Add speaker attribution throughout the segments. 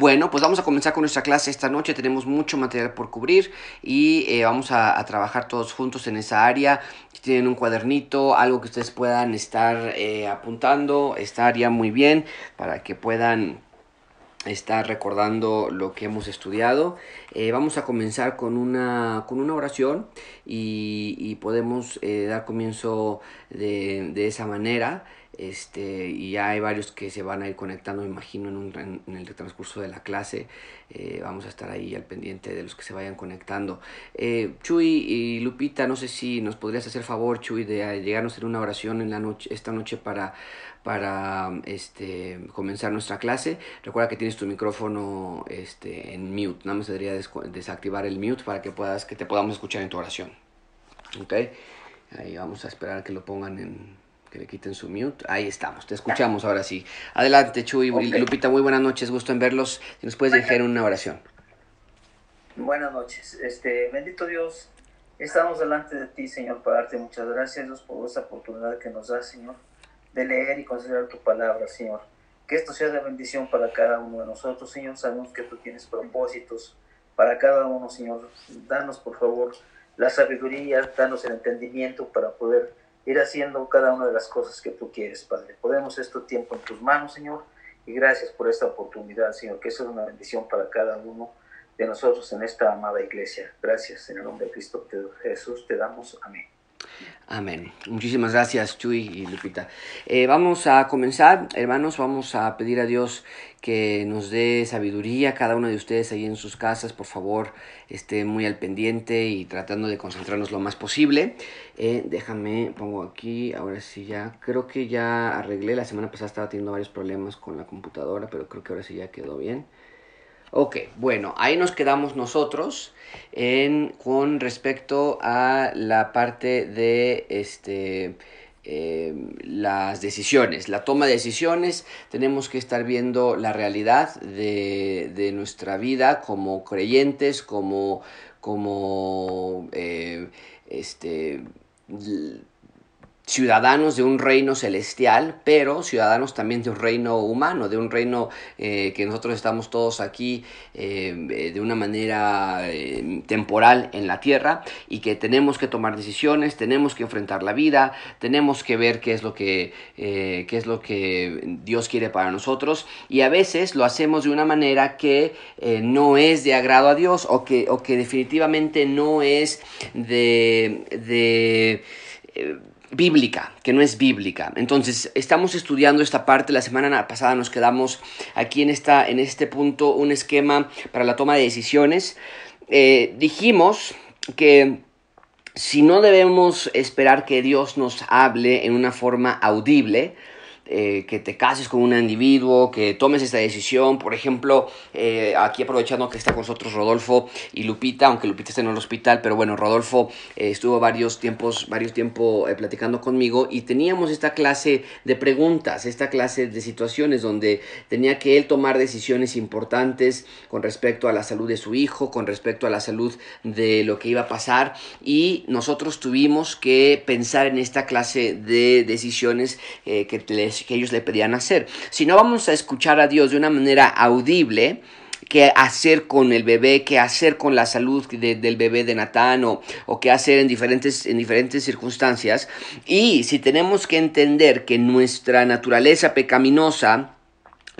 Speaker 1: Bueno, pues vamos a comenzar con nuestra clase esta noche. Tenemos mucho material por cubrir y eh, vamos a, trabajar todos juntos en esa área. Si tienen un cuadernito, algo que ustedes puedan estar eh, apuntando, estaría muy bien para que puedan estar recordando lo que hemos estudiado. Eh, vamos a comenzar con una, con una oración y, podemos dar comienzo de, de esa manera este, y ya hay varios que se van a ir conectando, me imagino, en, un, en, el transcurso de la clase. Eh, vamos a estar ahí al pendiente de los que se vayan conectando. Eh, Chuy y Lupita, no sé si nos podrías hacer favor, Chuy, de llegarnos en una oración en la noche, esta noche para, para este, comenzar nuestra clase. Recuerda que tienes tu micrófono este, en mute, nada más debería desactivar el mute para que, puedas, que te podamos escuchar en tu oración. ¿Ok? Ahí vamos a esperar que lo pongan en que le quiten su mute. Ahí estamos, te escuchamos ahora sí. Adelante, Chuy y Lupita, muy buenas noches, gusto en verlos. Si nos puedes dejar una oración.
Speaker 2: Buenas noches, este, bendito Dios, estamos delante de ti, Señor, para darte muchas gracias, Dios, por esta oportunidad que nos da, Señor, de leer y considerar tu palabra, Señor. Que esto sea de bendición para cada uno de nosotros, Señor. Sabemos que tú tienes propósitos para cada uno, Señor. Danos, por favor, la sabiduría, danos el entendimiento para poder ir haciendo cada una de las cosas que tú quieres, Padre. Podemos este tiempo en tus manos, Señor, y gracias por esta oportunidad, Señor, que eso es una bendición para cada uno de nosotros en esta amada iglesia. Gracias, en el nombre de Cristo Jesús, te damos amén.
Speaker 1: Amén. Muchísimas gracias, Chuy y Lupita. Eh, vamos a comenzar, hermanos, vamos a pedir a Dios que nos dé sabiduría. Cada uno de ustedes ahí en sus casas, por favor, esté muy al pendiente y tratando de concentrarnos lo más posible. Eh, déjame, pongo aquí, ahora sí ya, creo que ya arreglé. La semana pasada estaba teniendo varios problemas con la computadora, pero creo que ahora sí ya quedó bien. Ok, bueno, ahí nos quedamos nosotros en, con respecto a la parte de este, eh, las decisiones, la toma de decisiones. Tenemos que estar viendo la realidad de, de nuestra vida como creyentes, como, como eh, este, ciudadanos de un reino celestial, pero ciudadanos también de un reino humano, de un reino eh, que nosotros estamos todos aquí eh, de una manera eh, temporal en la tierra y que tenemos que tomar decisiones, tenemos que enfrentar la vida, tenemos que ver qué es lo que, qué es lo que Dios quiere para nosotros y a veces lo hacemos de una manera que no es de agrado a Dios o que, o que definitivamente no es de... de bíblica, que no es bíblica. Entonces, estamos estudiando esta parte. La semana pasada nos quedamos aquí en, esta, en este punto, un esquema para la toma de decisiones. Eh, dijimos que si no debemos esperar que Dios nos hable en una forma audible, eh, que te cases con un individuo, que tomes esta decisión. Por ejemplo, eh, aquí aprovechando que está con nosotros Rodolfo y Lupita, aunque Lupita está en el hospital, pero bueno, Rodolfo eh, estuvo varios tiempos, varios tiempos platicando conmigo y teníamos esta clase de preguntas, esta clase de situaciones donde tenía que él tomar decisiones importantes con respecto a la salud de su hijo, con respecto a la salud de lo que iba a pasar y nosotros tuvimos que pensar en esta clase de decisiones que les que ellos le pedían hacer. Si no vamos a escuchar a Dios de una manera audible, qué hacer con el bebé, qué hacer con la salud del bebé de Natán o, o, qué hacer en diferentes, en diferentes circunstancias. Y si tenemos que entender que nuestra naturaleza pecaminosa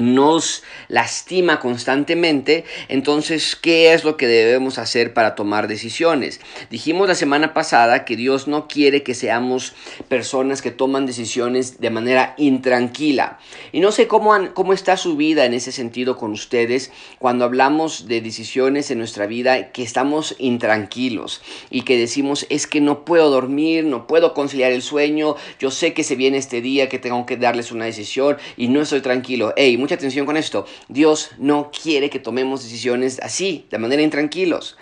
Speaker 1: nos lastima constantemente, entonces, ¿qué es lo que debemos hacer para tomar decisiones? Dijimos la semana pasada que Dios no quiere que seamos personas que toman decisiones de manera intranquila. Y no sé cómo, cómo está su vida en ese sentido con ustedes cuando hablamos de decisiones en nuestra vida que estamos intranquilos y que decimos es que no puedo dormir, no puedo conciliar el sueño, yo sé que se viene este día que tengo que darles una decisión y no estoy tranquilo. Hey, atención con esto. Dios no quiere que tomemos decisiones así, de manera intranquilos.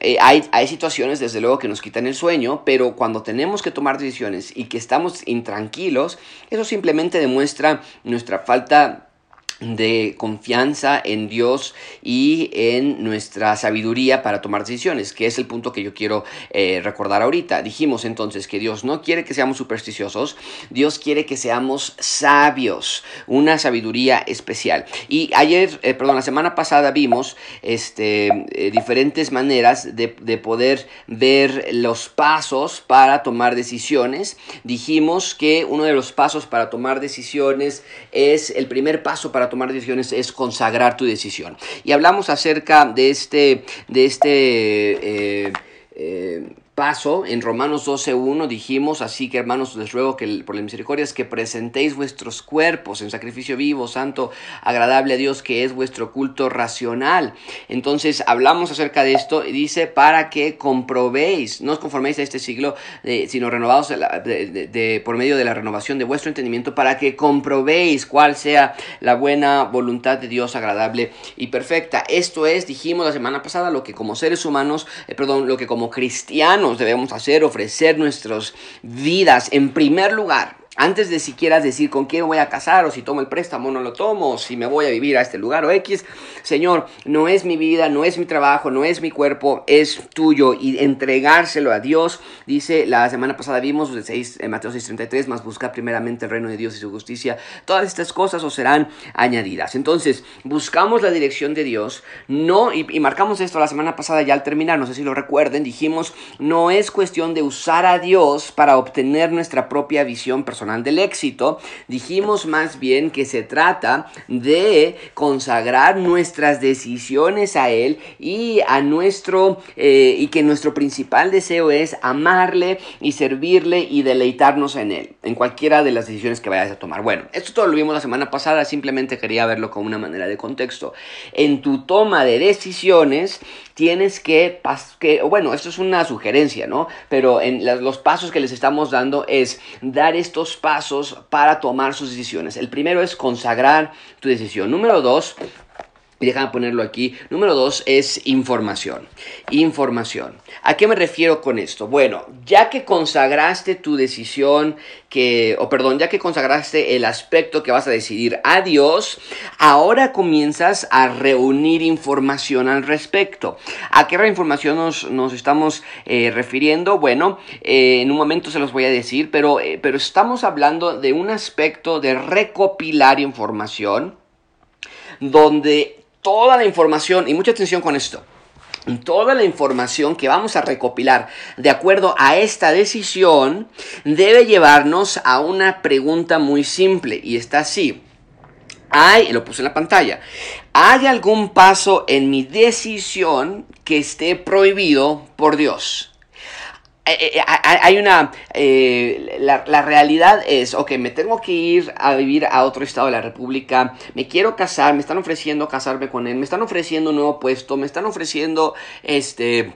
Speaker 1: Eh, hay, hay situaciones, desde luego, que nos quitan el sueño, pero cuando tenemos que tomar decisiones y que estamos intranquilos, eso simplemente demuestra nuestra falta de confianza en Dios y en nuestra sabiduría para tomar decisiones, que es el punto que yo quiero eh, recordar ahorita. Dijimos entonces que Dios no quiere que seamos supersticiosos, Dios quiere que seamos sabios, una sabiduría especial. Y ayer, eh, perdón, la semana pasada vimos este, eh, diferentes maneras de, de poder ver los pasos para tomar decisiones. Dijimos que uno de los pasos para tomar decisiones es el primer paso para tomar decisiones es consagrar tu decisión. Y hablamos acerca de este, de este eh, eh, paso en Romanos 12.1 dijimos, así que hermanos les ruego que por la misericordia es que presentéis vuestros cuerpos en sacrificio vivo, santo, agradable a Dios, que es vuestro culto racional. Entonces hablamos acerca de esto y dice, para que comprobéis, no os conforméis a este siglo, eh, sino renovados por medio de la renovación de vuestro entendimiento, para que comprobéis cuál sea la buena voluntad de Dios agradable y perfecta. Esto es, dijimos la semana pasada, lo que como seres humanos, eh, perdón, lo que como cristianos, debemos hacer, ofrecer nuestras vidas en primer lugar antes de siquiera decir con quién voy a casar o si tomo el préstamo o no lo tomo o si me voy a vivir a este lugar o X, Señor, no es mi vida, no es mi trabajo, no es mi cuerpo, es tuyo y entregárselo a Dios. Dice, la semana pasada vimos en Mateo 6:33, más busca primeramente el reino de Dios y su justicia. Todas estas cosas os serán añadidas. Entonces, buscamos la dirección de Dios, no, y marcamos esto la semana pasada ya al terminar, no sé si lo recuerden, dijimos, no es cuestión de usar a Dios para obtener nuestra propia visión personal del éxito, dijimos más bien que se trata de consagrar nuestras decisiones a Él y a nuestro, eh, y que nuestro principal deseo es amarle y servirle y deleitarnos en Él, en cualquiera de las decisiones que vayas a tomar. Bueno, esto todo lo vimos la semana pasada, simplemente quería verlo como una manera de contexto. En tu toma de decisiones, tienes que, que, bueno, esto es una sugerencia, ¿no? Pero en los pasos que les estamos dando es dar estos pasos para tomar sus decisiones. El primero es consagrar tu decisión. Número dos, déjame ponerlo aquí. Número dos es información. Información. ¿A qué me refiero con esto? Bueno, ya que consagraste tu decisión, que, o perdón, ya que consagraste el aspecto que vas a decidir a Dios, ahora comienzas a reunir información al respecto. ¿A qué información nos, estamos eh, refiriendo? Bueno, eh, en un momento se los voy a decir, pero, eh, pero estamos hablando de un aspecto de recopilar información donde toda la información, y mucha atención con esto, toda la información que vamos a recopilar de acuerdo a esta decisión debe llevarnos a una pregunta muy simple y está así. Hay, lo puse en la pantalla, ¿hay algún paso en mi decisión que esté prohibido por Dios? Eh, eh, hay una... Eh, la, la, realidad es, ok, me tengo que ir a vivir a otro estado de la República, me quiero casar, me están ofreciendo casarme con él, me están ofreciendo un nuevo puesto, me están ofreciendo este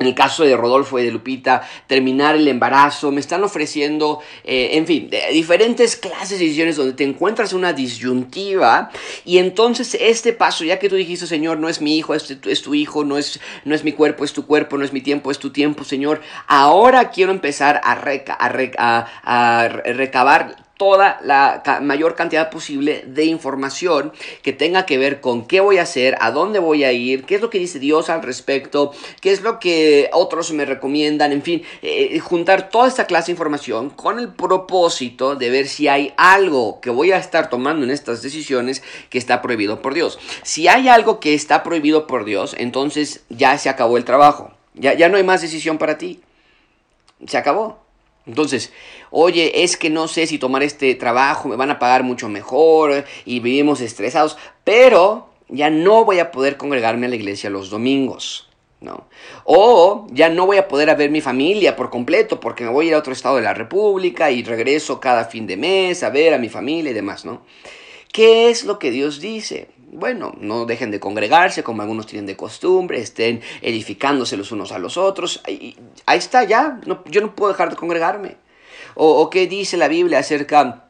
Speaker 1: en el caso de Rodolfo y de Lupita, terminar el embarazo, me están ofreciendo, eh, en fin, diferentes clases de decisiones donde te encuentras una disyuntiva y entonces este paso, ya que tú dijiste, Señor, no es mi hijo, es es tu hijo, no es, no es mi cuerpo, es tu cuerpo, no es mi tiempo, es tu tiempo, Señor, ahora quiero empezar a, a, a recabar toda la mayor cantidad posible de información que tenga que ver con qué voy a hacer, a dónde voy a ir, qué es lo que dice Dios al respecto, qué es lo que otros me recomiendan, en fin, eh, juntar toda esta clase de información con el propósito de ver si hay algo que voy a estar tomando en estas decisiones que está prohibido por Dios. Si hay algo que está prohibido por Dios, entonces ya se acabó el trabajo, ya, ya no hay más decisión para ti, se acabó. Entonces, oye, es que no sé si tomar este trabajo, me van a pagar mucho mejor y vivimos estresados, pero ya no voy a poder congregarme a la iglesia los domingos. ¿no? O ya no voy a poder ver mi familia por completo porque me voy a ir a otro estado de la República y regreso cada fin de mes a ver a mi familia y demás, ¿no? ¿Qué es lo que Dios dice? Bueno, no dejen de congregarse como algunos tienen de costumbre, estén edificándose los unos a los otros. Ahí, está ya, yo no puedo dejar de congregarme. O, qué dice la Biblia acerca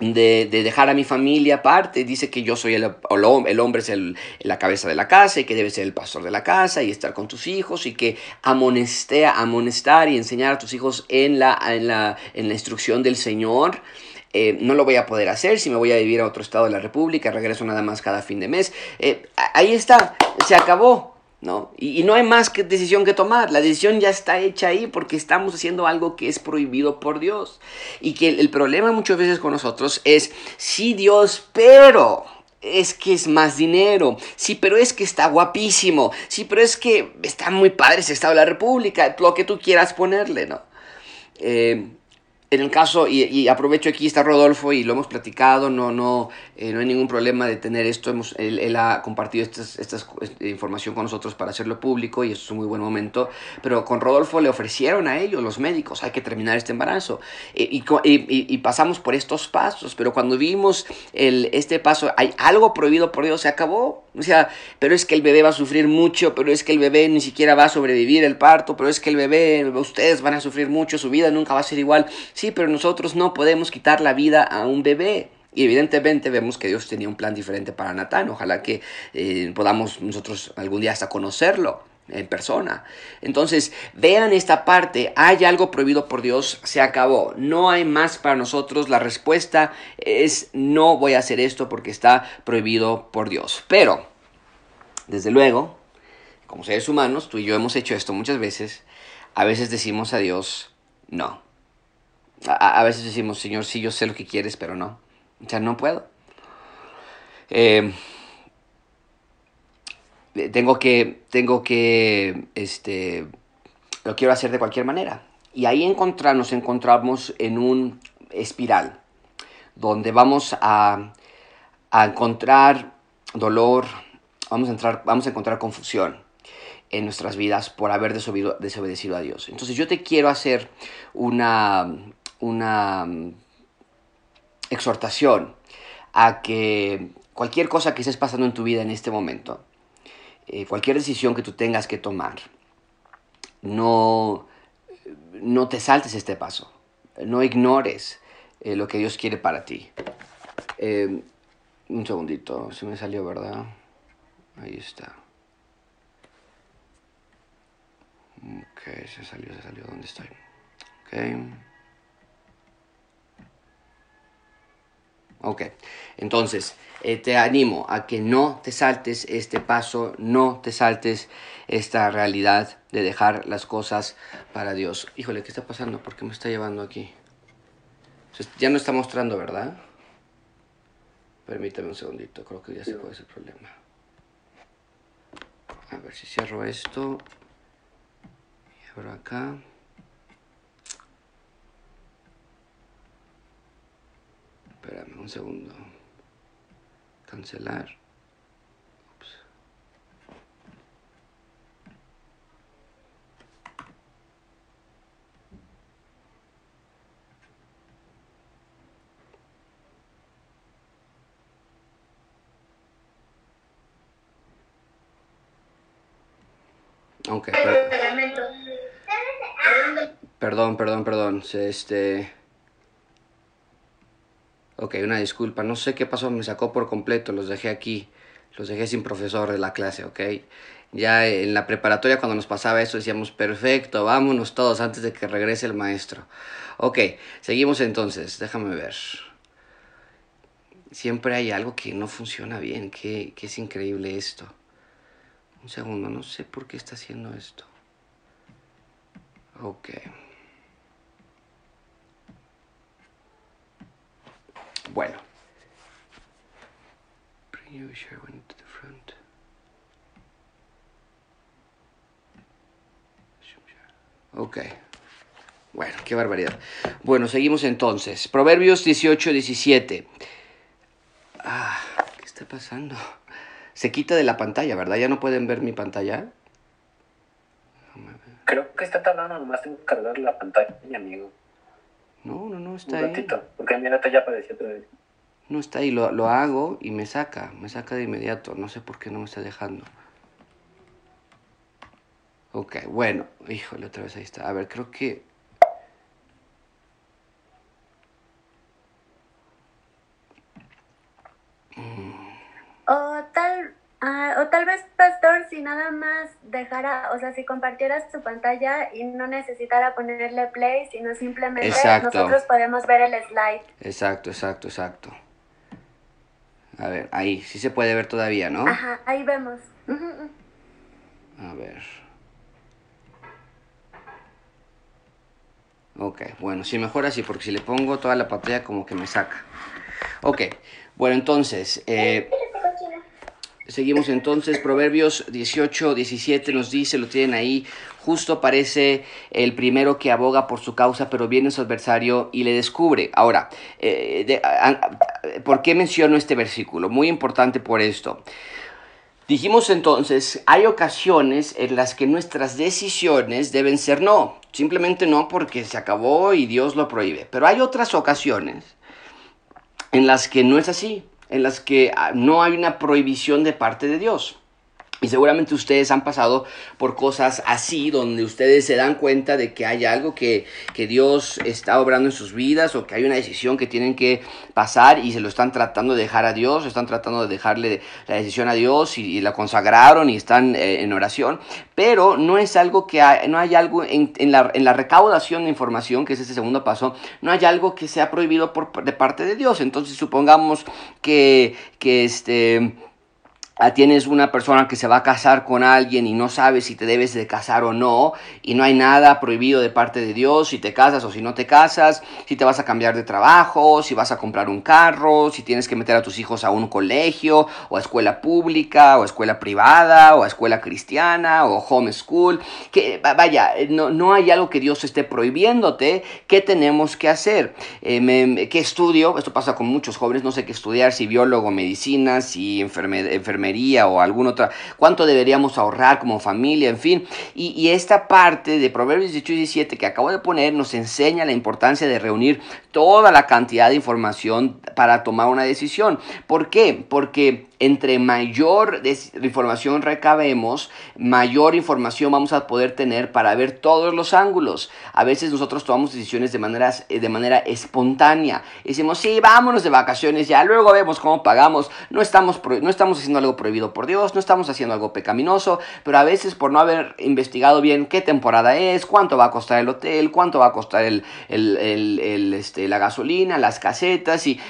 Speaker 1: de, dejar a mi familia aparte. Dice que yo soy el, el hombre, es la cabeza de la casa y que debe ser el pastor de la casa y estar con tus hijos y que amonestea, amonestar y enseñar a tus hijos en la, en la, en la instrucción del Señor. Eh, no lo voy a poder hacer si me voy a vivir a otro estado de la República, regreso nada más cada fin de mes. Eh, ahí está, se acabó. ¿no? Y, no hay más que decisión que tomar. La decisión ya está hecha ahí porque estamos haciendo algo que es prohibido por Dios. Y que el, problema muchas veces con nosotros es, sí Dios, pero es que es más dinero. Sí, pero es que está guapísimo. Sí, pero es que está muy padre ese Estado de la República. Lo que tú quieras ponerle, ¿no? Eh, en el caso, y, aprovecho aquí está Rodolfo y lo hemos platicado, no, no, eh, no hay ningún problema de tener esto, hemos, él, ha compartido esta información con nosotros para hacerlo público y eso es un muy buen momento, pero con Rodolfo le ofrecieron a ellos, los médicos, hay que terminar este embarazo eh, y, y, pasamos por estos pasos, pero cuando vimos el, este paso, hay algo prohibido por Dios, se acabó, o sea, pero es que el bebé va a sufrir mucho, pero es que el bebé ni siquiera va a sobrevivir el parto, pero es que el bebé, ustedes van a sufrir mucho, su vida nunca va a ser igual. Sí, pero nosotros no podemos quitar la vida a un bebé. Y evidentemente vemos que Dios tenía un plan diferente para Natán. Ojalá que eh, podamos nosotros algún día hasta conocerlo en persona. Entonces, vean esta parte, hay algo prohibido por Dios, se acabó, no hay más para nosotros, la respuesta es no voy a hacer esto porque está prohibido por Dios. Pero, desde luego, como seres humanos, tú y yo hemos hecho esto muchas veces, a veces decimos a Dios, no. A, veces decimos, Señor, sí, yo sé lo que quieres, pero no. O sea, no puedo. Eh, tengo que, tengo que, este, lo quiero hacer de cualquier manera. Y ahí nos encontramos en un espiral, donde vamos a, a encontrar dolor, vamos a, entrar, vamos a encontrar confusión en nuestras vidas por haber desobedecido a Dios. Entonces yo te quiero hacer una, una mm, exhortación a que cualquier cosa que estés pasando en tu vida en este momento, eh, cualquier decisión que tú tengas que tomar, no, no te saltes este paso, no ignores eh, lo que Dios quiere para ti. Eh, un segundito, se me salió, ¿verdad? Ahí está. Ok, se salió, se salió. ¿Dónde estoy? Ok. Ok, entonces eh, te animo a que no te saltes este paso, no te saltes esta realidad de dejar las cosas para Dios. Híjole, ¿qué está pasando? ¿Por qué me está llevando aquí? Ya no está mostrando, ¿verdad? Permítame un segundito, creo que ya se puede ese problema. A ver si cierro esto. Y abro acá. Espérame un segundo. Cancelar. Ok, perdón, perdón, perdón. Este. Ok, una disculpa, no sé qué pasó, me sacó por completo, los dejé aquí, los dejé sin profesor de la clase, ok. Ya en la preparatoria cuando nos pasaba eso decíamos, perfecto, vámonos todos antes de que regrese el maestro. Ok, seguimos entonces, déjame ver. Siempre hay algo que no funciona bien, que, que es increíble esto. Un segundo, no sé por qué está haciendo esto. Ok. Bueno. Ok. Bueno, qué barbaridad. Bueno, seguimos entonces. Proverbios 18, 17. Ah, ¿qué está pasando? Se quita de la pantalla, ¿verdad? ¿Ya no pueden ver mi pantalla?
Speaker 2: Creo que está tardando nomás en cargar la pantalla, mi amigo.
Speaker 1: No, no, no, está ahí.
Speaker 2: porque mira, ya apareció otra vez.
Speaker 1: No está ahí, lo, lo hago y me saca, me saca de inmediato. No sé por qué no me está dejando. Ok, bueno, híjole, otra vez ahí está. A ver, creo que...
Speaker 3: O tal, Ah, o tal vez, pastor, si nada más dejara, o sea, si compartieras su pantalla y no necesitara ponerle play, sino simplemente nosotros podemos ver el slide.
Speaker 1: Exacto, exacto, exacto. A ver, ahí, sí se puede ver todavía, ¿no?
Speaker 3: Ajá, ahí vemos.
Speaker 1: A ver. Ok, bueno, sí, mejor así, porque si le pongo toda la pantalla como que me saca. Ok, bueno, entonces, eh, Seguimos entonces, Proverbios 18, 17 nos dice, lo tienen ahí, justo parece el primero que aboga por su causa, pero viene su adversario y le descubre. Ahora, eh, ¿por qué menciono este versículo? Muy importante por esto. Dijimos entonces, hay ocasiones en las que nuestras decisiones deben ser no, simplemente no porque se acabó y Dios lo prohíbe, pero hay otras ocasiones en las que no es así en las que ah, no hay una prohibición de parte de Dios. Y seguramente ustedes han pasado por cosas así, donde ustedes se dan cuenta de que hay algo que, Dios está obrando en sus vidas o que hay una decisión que tienen que pasar y se lo están tratando de dejar a Dios, están tratando de dejarle la decisión a Dios y, la consagraron y están eh, en oración, pero no es algo que no hay algo en, la, en, la, recaudación de información, que es ese segundo paso, no hay algo que sea prohibido por, de parte de Dios. Entonces supongamos que, que este tienes una persona que se va a casar con alguien y no sabes si te debes de casar o no, y no hay nada prohibido de parte de Dios, si te casas o si no te casas, si te vas a cambiar de trabajo, si vas a comprar un carro, si tienes que meter a tus hijos a un colegio, o a escuela pública, o a escuela privada, o a escuela cristiana, o homeschool, que vaya, no, no hay algo que Dios esté prohibiéndote, ¿qué tenemos que hacer? Eh, ¿Qué estudio? Esto pasa con muchos jóvenes, no sé qué estudiar, si biólogo, medicina, si o alguna otra, cuánto deberíamos ahorrar como familia, en fin. Y, esta parte de Proverbios 18 y 17 que acabo de poner nos enseña la importancia de reunir toda la cantidad de información para tomar una decisión. ¿Por qué? Porque entre mayor información recabemos, mayor información vamos a poder tener para ver todos los ángulos. A veces nosotros tomamos decisiones de, maneras, de manera espontánea. Decimos, sí, vámonos de vacaciones, ya luego vemos cómo pagamos. No estamos, no estamos haciendo algo prohibido por Dios, no estamos haciendo algo pecaminoso, pero a veces por no haber investigado bien qué temporada es, cuánto va a costar el hotel, cuánto va a costar el, este, la gasolina, las casetas, y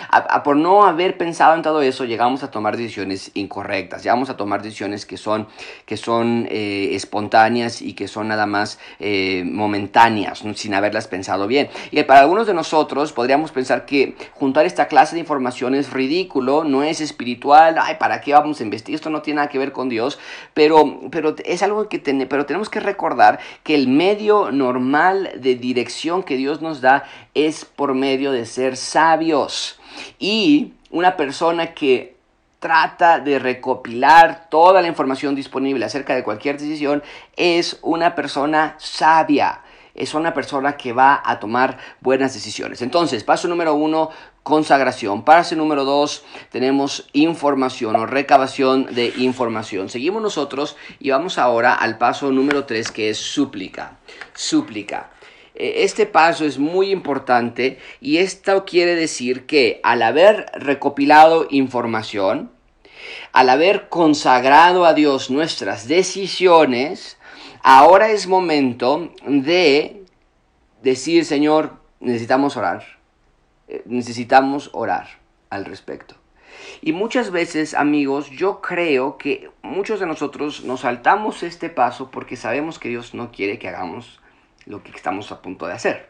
Speaker 1: por no haber pensado en todo eso, llegamos a tomar decisiones incorrectas. Ya vamos a tomar decisiones que son, que son eh, espontáneas y que son nada más eh, momentáneas, sin haberlas pensado bien. Y para algunos de nosotros podríamos pensar que juntar esta clase de información es ridículo, no es espiritual, ay, ¿para qué vamos a investigar? Esto no tiene nada que ver con Dios, pero, pero es algo que pero tenemos que recordar que el medio normal de dirección que Dios nos da es por medio de ser sabios. Y una persona que trata de recopilar toda la información disponible acerca de cualquier decisión es una persona sabia. Es una persona que va a tomar buenas decisiones. Entonces, paso número uno, consagración. Paso número dos, tenemos información o recabación de información. Seguimos nosotros y vamos ahora al paso número tres, que es súplica. Súplica. Eh, este paso es muy importante y esto quiere decir que al haber recopilado información, al haber consagrado a Dios nuestras decisiones, ahora es momento de decir, Señor, necesitamos orar, eh, necesitamos orar al respecto. Y muchas veces, amigos, yo creo que muchos de nosotros nos saltamos este paso porque sabemos que Dios no quiere que hagamos lo que estamos a punto de hacer.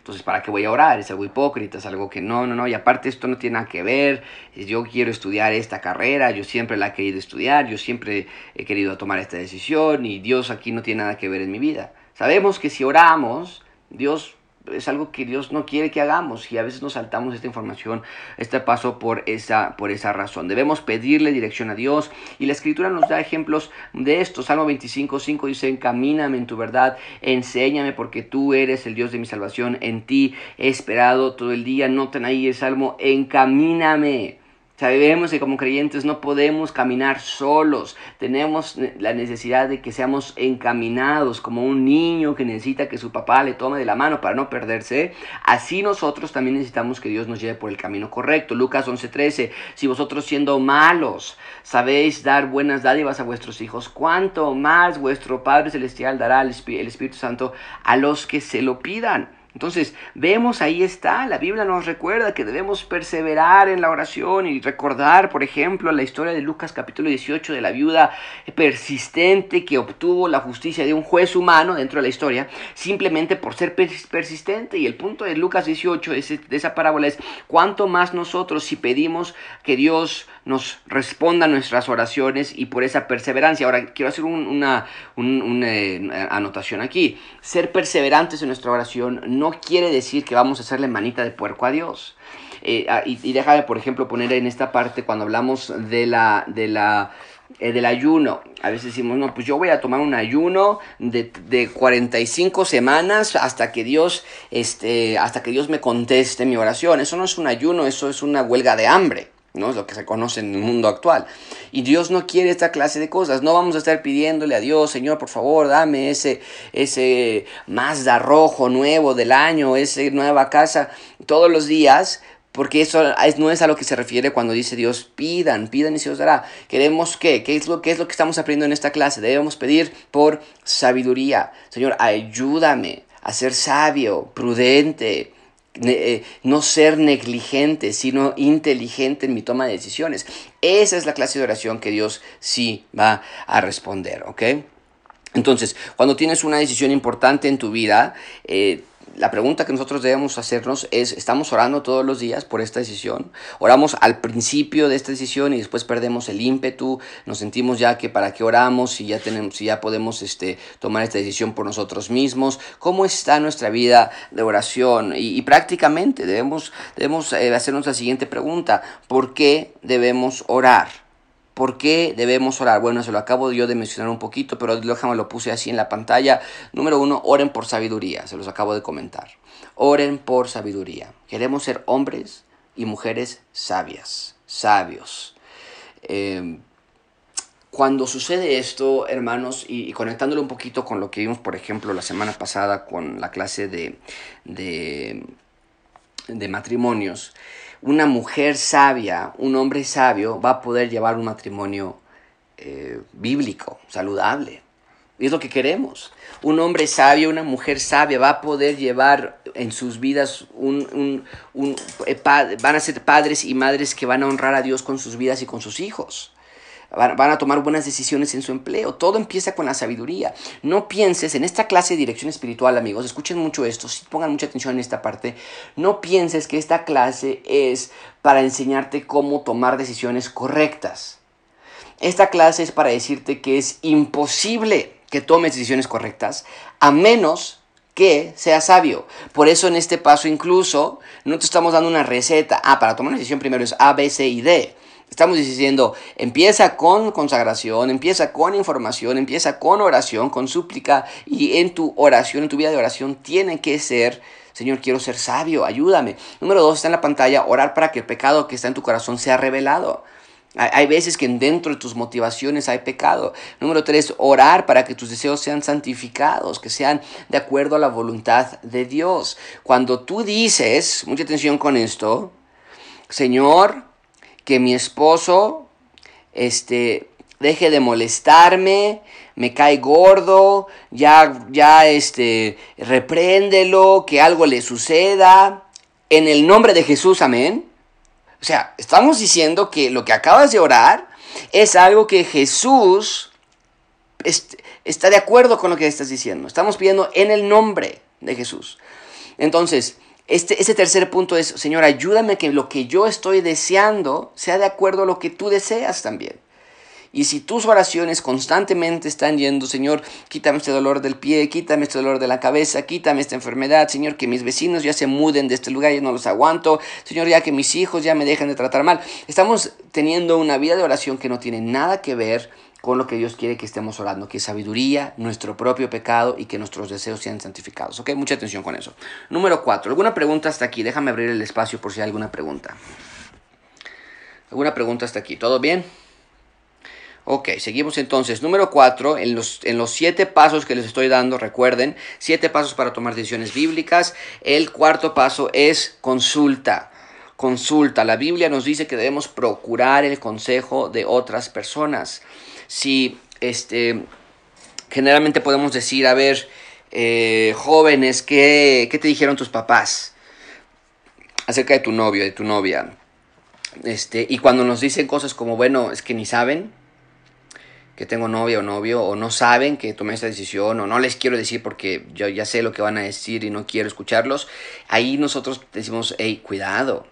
Speaker 1: Entonces, ¿para qué voy a orar? Es algo hipócrita, es algo que no, no, no. Y aparte esto no tiene nada que ver. Yo quiero estudiar esta carrera, yo siempre la he querido estudiar, yo siempre he querido tomar esta decisión y Dios aquí no tiene nada que ver en mi vida. Sabemos que si oramos, Dios es algo que Dios no quiere que hagamos y a veces nos saltamos esta información, este paso por esa, por esa razón. Debemos pedirle dirección a Dios y la escritura nos da ejemplos de esto. Salmo 25, 5 dice, encamíname en tu verdad, enséñame porque tú eres el Dios de mi salvación, en ti he esperado todo el día. Noten ahí el Salmo, encamíname. Sabemos que como creyentes no podemos caminar solos. Tenemos la necesidad de que seamos encaminados como un niño que necesita que su papá le tome de la mano para no perderse. Así nosotros también necesitamos que Dios nos lleve por el camino correcto. Lucas 11:13, si vosotros siendo malos sabéis dar buenas dádivas a vuestros hijos, ¿cuánto más vuestro Padre Celestial dará el Espíritu Santo a los que se lo pidan? Entonces, vemos ahí está, la Biblia nos recuerda que debemos perseverar en la oración y recordar, por ejemplo, la historia de Lucas capítulo 18 de la viuda persistente que obtuvo la justicia de un juez humano dentro de la historia, simplemente por ser persistente. Y el punto de Lucas 18 de esa parábola es cuánto más nosotros si pedimos que Dios nos responda nuestras oraciones y por esa perseverancia. Ahora, quiero hacer una, eh, anotación aquí. Ser perseverantes en nuestra oración no quiere decir que vamos a hacerle manita de puerco a Dios. Eh, ah, y, y déjame, por ejemplo, poner en esta parte cuando hablamos de la, de la eh, del ayuno. A veces decimos, no, pues yo voy a tomar un ayuno de, de 45 semanas hasta que Dios, este, hasta que Dios me conteste mi oración. Eso no es un ayuno, eso es una huelga de hambre. ¿No? Es lo que se conoce en el mundo actual. Y Dios no quiere esta clase de cosas. No vamos a estar pidiéndole a Dios, Señor, por favor, dame ese, ese Mazda rojo nuevo del año, esa nueva casa, todos los días. Porque eso no es a lo que se refiere cuando dice Dios, pidan, pidan y se os dará. Queremos qué? ¿Qué es lo, qué es lo que estamos aprendiendo en esta clase? Debemos pedir por sabiduría. Señor, ayúdame a ser sabio, prudente, eh, no ser negligente, sino inteligente en mi toma de decisiones. Esa es la clase de oración que Dios sí va a responder, ¿ok? Entonces, cuando tienes una decisión importante en tu vida, eh, la pregunta que nosotros debemos hacernos es, ¿estamos orando todos los días por esta decisión? Oramos al principio de esta decisión y después perdemos el ímpetu, nos sentimos ya que para qué oramos si ya tenemos si ya podemos este tomar esta decisión por nosotros mismos. ¿Cómo está nuestra vida de oración? Y, prácticamente debemos debemos eh, hacernos la siguiente pregunta, ¿por qué debemos orar? ¿Por qué debemos orar? Bueno, se lo acabo yo de mencionar un poquito, pero déjame lo puse así en la pantalla. Número uno, oren por sabiduría, se los acabo de comentar. Oren por sabiduría. Queremos ser hombres y mujeres sabias, sabios. Em, cuando sucede esto, hermanos, y, conectándolo un poquito con lo que vimos, por ejemplo, la semana pasada con la clase de, de, de matrimonios, una mujer sabia, un hombre sabio va a poder llevar un matrimonio eh, bíblico, saludable. Y es lo que queremos. Un hombre sabio, una mujer sabia va a poder llevar en sus vidas un, eh, van a ser padres y madres que van a honrar a Dios con sus vidas y con sus hijos van a tomar buenas decisiones en su empleo. Todo empieza con la sabiduría. No pienses en esta clase de dirección espiritual, amigos, escuchen mucho esto, pongan mucha atención en esta parte. No pienses que esta clase es para enseñarte cómo tomar decisiones correctas. Esta clase es para decirte que es imposible que tomes decisiones correctas a menos que seas sabio. Por eso en este paso incluso no te estamos dando una receta. Ah, para tomar una decisión primero es A, B, C y D. Estamos diciendo, empieza con consagración, empieza con información, empieza con oración, con súplica y en tu oración, en tu vida de oración tiene que ser, Señor, quiero ser sabio, ayúdame. Número dos, está en la pantalla, orar para que el pecado que está en tu corazón sea revelado. Hay veces que dentro de tus motivaciones hay pecado. Número tres, orar para que tus deseos sean santificados, que sean de acuerdo a la voluntad de Dios. Cuando tú dices, mucha atención con esto, Señor, que mi esposo este, deje de molestarme, me cae gordo, ya, ya, este, repréndelo, que algo le suceda. En el nombre de Jesús, amén. O sea, estamos diciendo que lo que acabas de orar es algo que Jesús está de acuerdo con lo que estás diciendo. Estamos pidiendo en el nombre de Jesús. Entonces, este, ese tercer punto es, Señor, ayúdame que lo que yo estoy deseando sea de acuerdo a lo que tú deseas también. Y si tus oraciones constantemente están yendo, Señor, quítame este dolor del pie, quítame este dolor de la cabeza, quítame esta enfermedad, Señor, que mis vecinos ya se muden de este lugar, yo no los aguanto, Señor, ya que mis hijos ya me dejan de tratar mal. Estamos teniendo una vida de oración que no tiene nada que ver con lo que Dios quiere que estemos orando, que es sabiduría, nuestro propio pecado y que nuestros deseos sean santificados. Ok, mucha atención con eso. Número cuatro, ¿alguna pregunta hasta aquí? Déjame abrir el espacio por si hay alguna pregunta. ¿Alguna pregunta hasta aquí? ¿Todo bien? Ok, seguimos entonces. Número cuatro, en los, en los siete pasos que les estoy dando, recuerden, siete pasos para tomar decisiones bíblicas. El cuarto paso es consulta. Consulta. La Biblia nos dice que debemos procurar el consejo de otras personas. Si este, generalmente podemos decir, a ver, eh, jóvenes, ¿qué, ¿qué te dijeron tus papás acerca de tu novio, de tu novia? Este, y cuando nos dicen cosas como, bueno, es que ni saben, que tengo novia o novio, o no saben que tomé esta decisión, o no les quiero decir porque yo ya sé lo que van a decir y no quiero escucharlos, ahí nosotros decimos, hey, cuidado,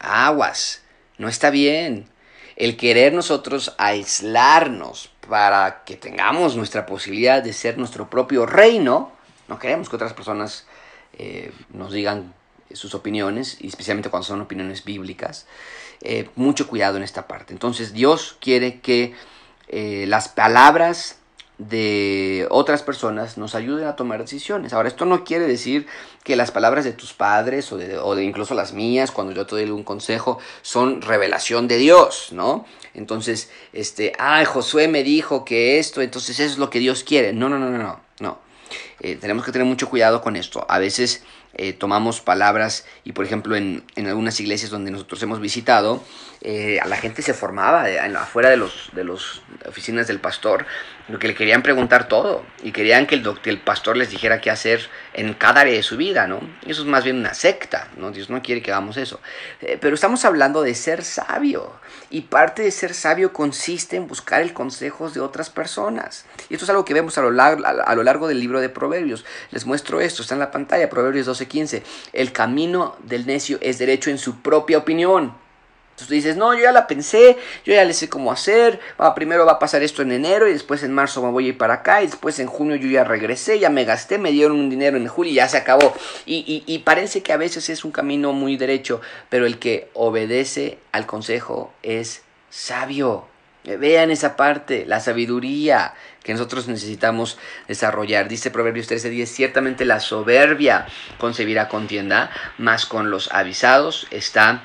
Speaker 1: aguas, no está bien. El querer nosotros aislarnos para que tengamos nuestra posibilidad de ser nuestro propio reino, no queremos que otras personas eh, nos digan sus opiniones, y especialmente cuando son opiniones bíblicas. Eh, mucho cuidado en esta parte. Entonces Dios quiere que eh, las palabras de otras personas nos ayuden a tomar decisiones. Ahora, esto no quiere decir que las palabras de tus padres o de, o de, incluso las mías, cuando yo te doy un consejo, son revelación de Dios, ¿no? Entonces, este, ay, Josué me dijo que esto, entonces eso es lo que Dios quiere. No, no, no, no, no, no. Eh, tenemos que tener mucho cuidado con esto. A veces eh, tomamos palabras y, por ejemplo, en, en algunas iglesias donde nosotros hemos visitado, eh, a la gente se formaba afuera de los de las oficinas del pastor, lo que le querían preguntar todo y querían que el, el pastor les dijera qué hacer en cada área de su vida, ¿no? Eso es más bien una secta, ¿no? Dios no quiere que hagamos eso. Eh, pero estamos hablando de ser sabio y parte de ser sabio consiste en buscar el consejo de otras personas. Y esto es algo que vemos a lo, largo, a lo largo del libro de Proverbios. Les muestro esto, está en la pantalla, Proverbios 12:15. El camino del necio es derecho en su propia opinión entonces tú dices, no, yo ya la pensé, yo ya le sé cómo hacer, va, primero va a pasar esto en enero y después en marzo me voy a ir para acá y después en junio yo ya regresé, ya me gasté, me dieron un dinero en julio y ya se acabó. Y, y parece que a veces es un camino muy derecho, pero el que obedece al consejo es sabio. Vean esa parte, la sabiduría que nosotros necesitamos desarrollar. Dice Proverbios 13:10, ciertamente la soberbia concebirá contienda, mas con los avisados está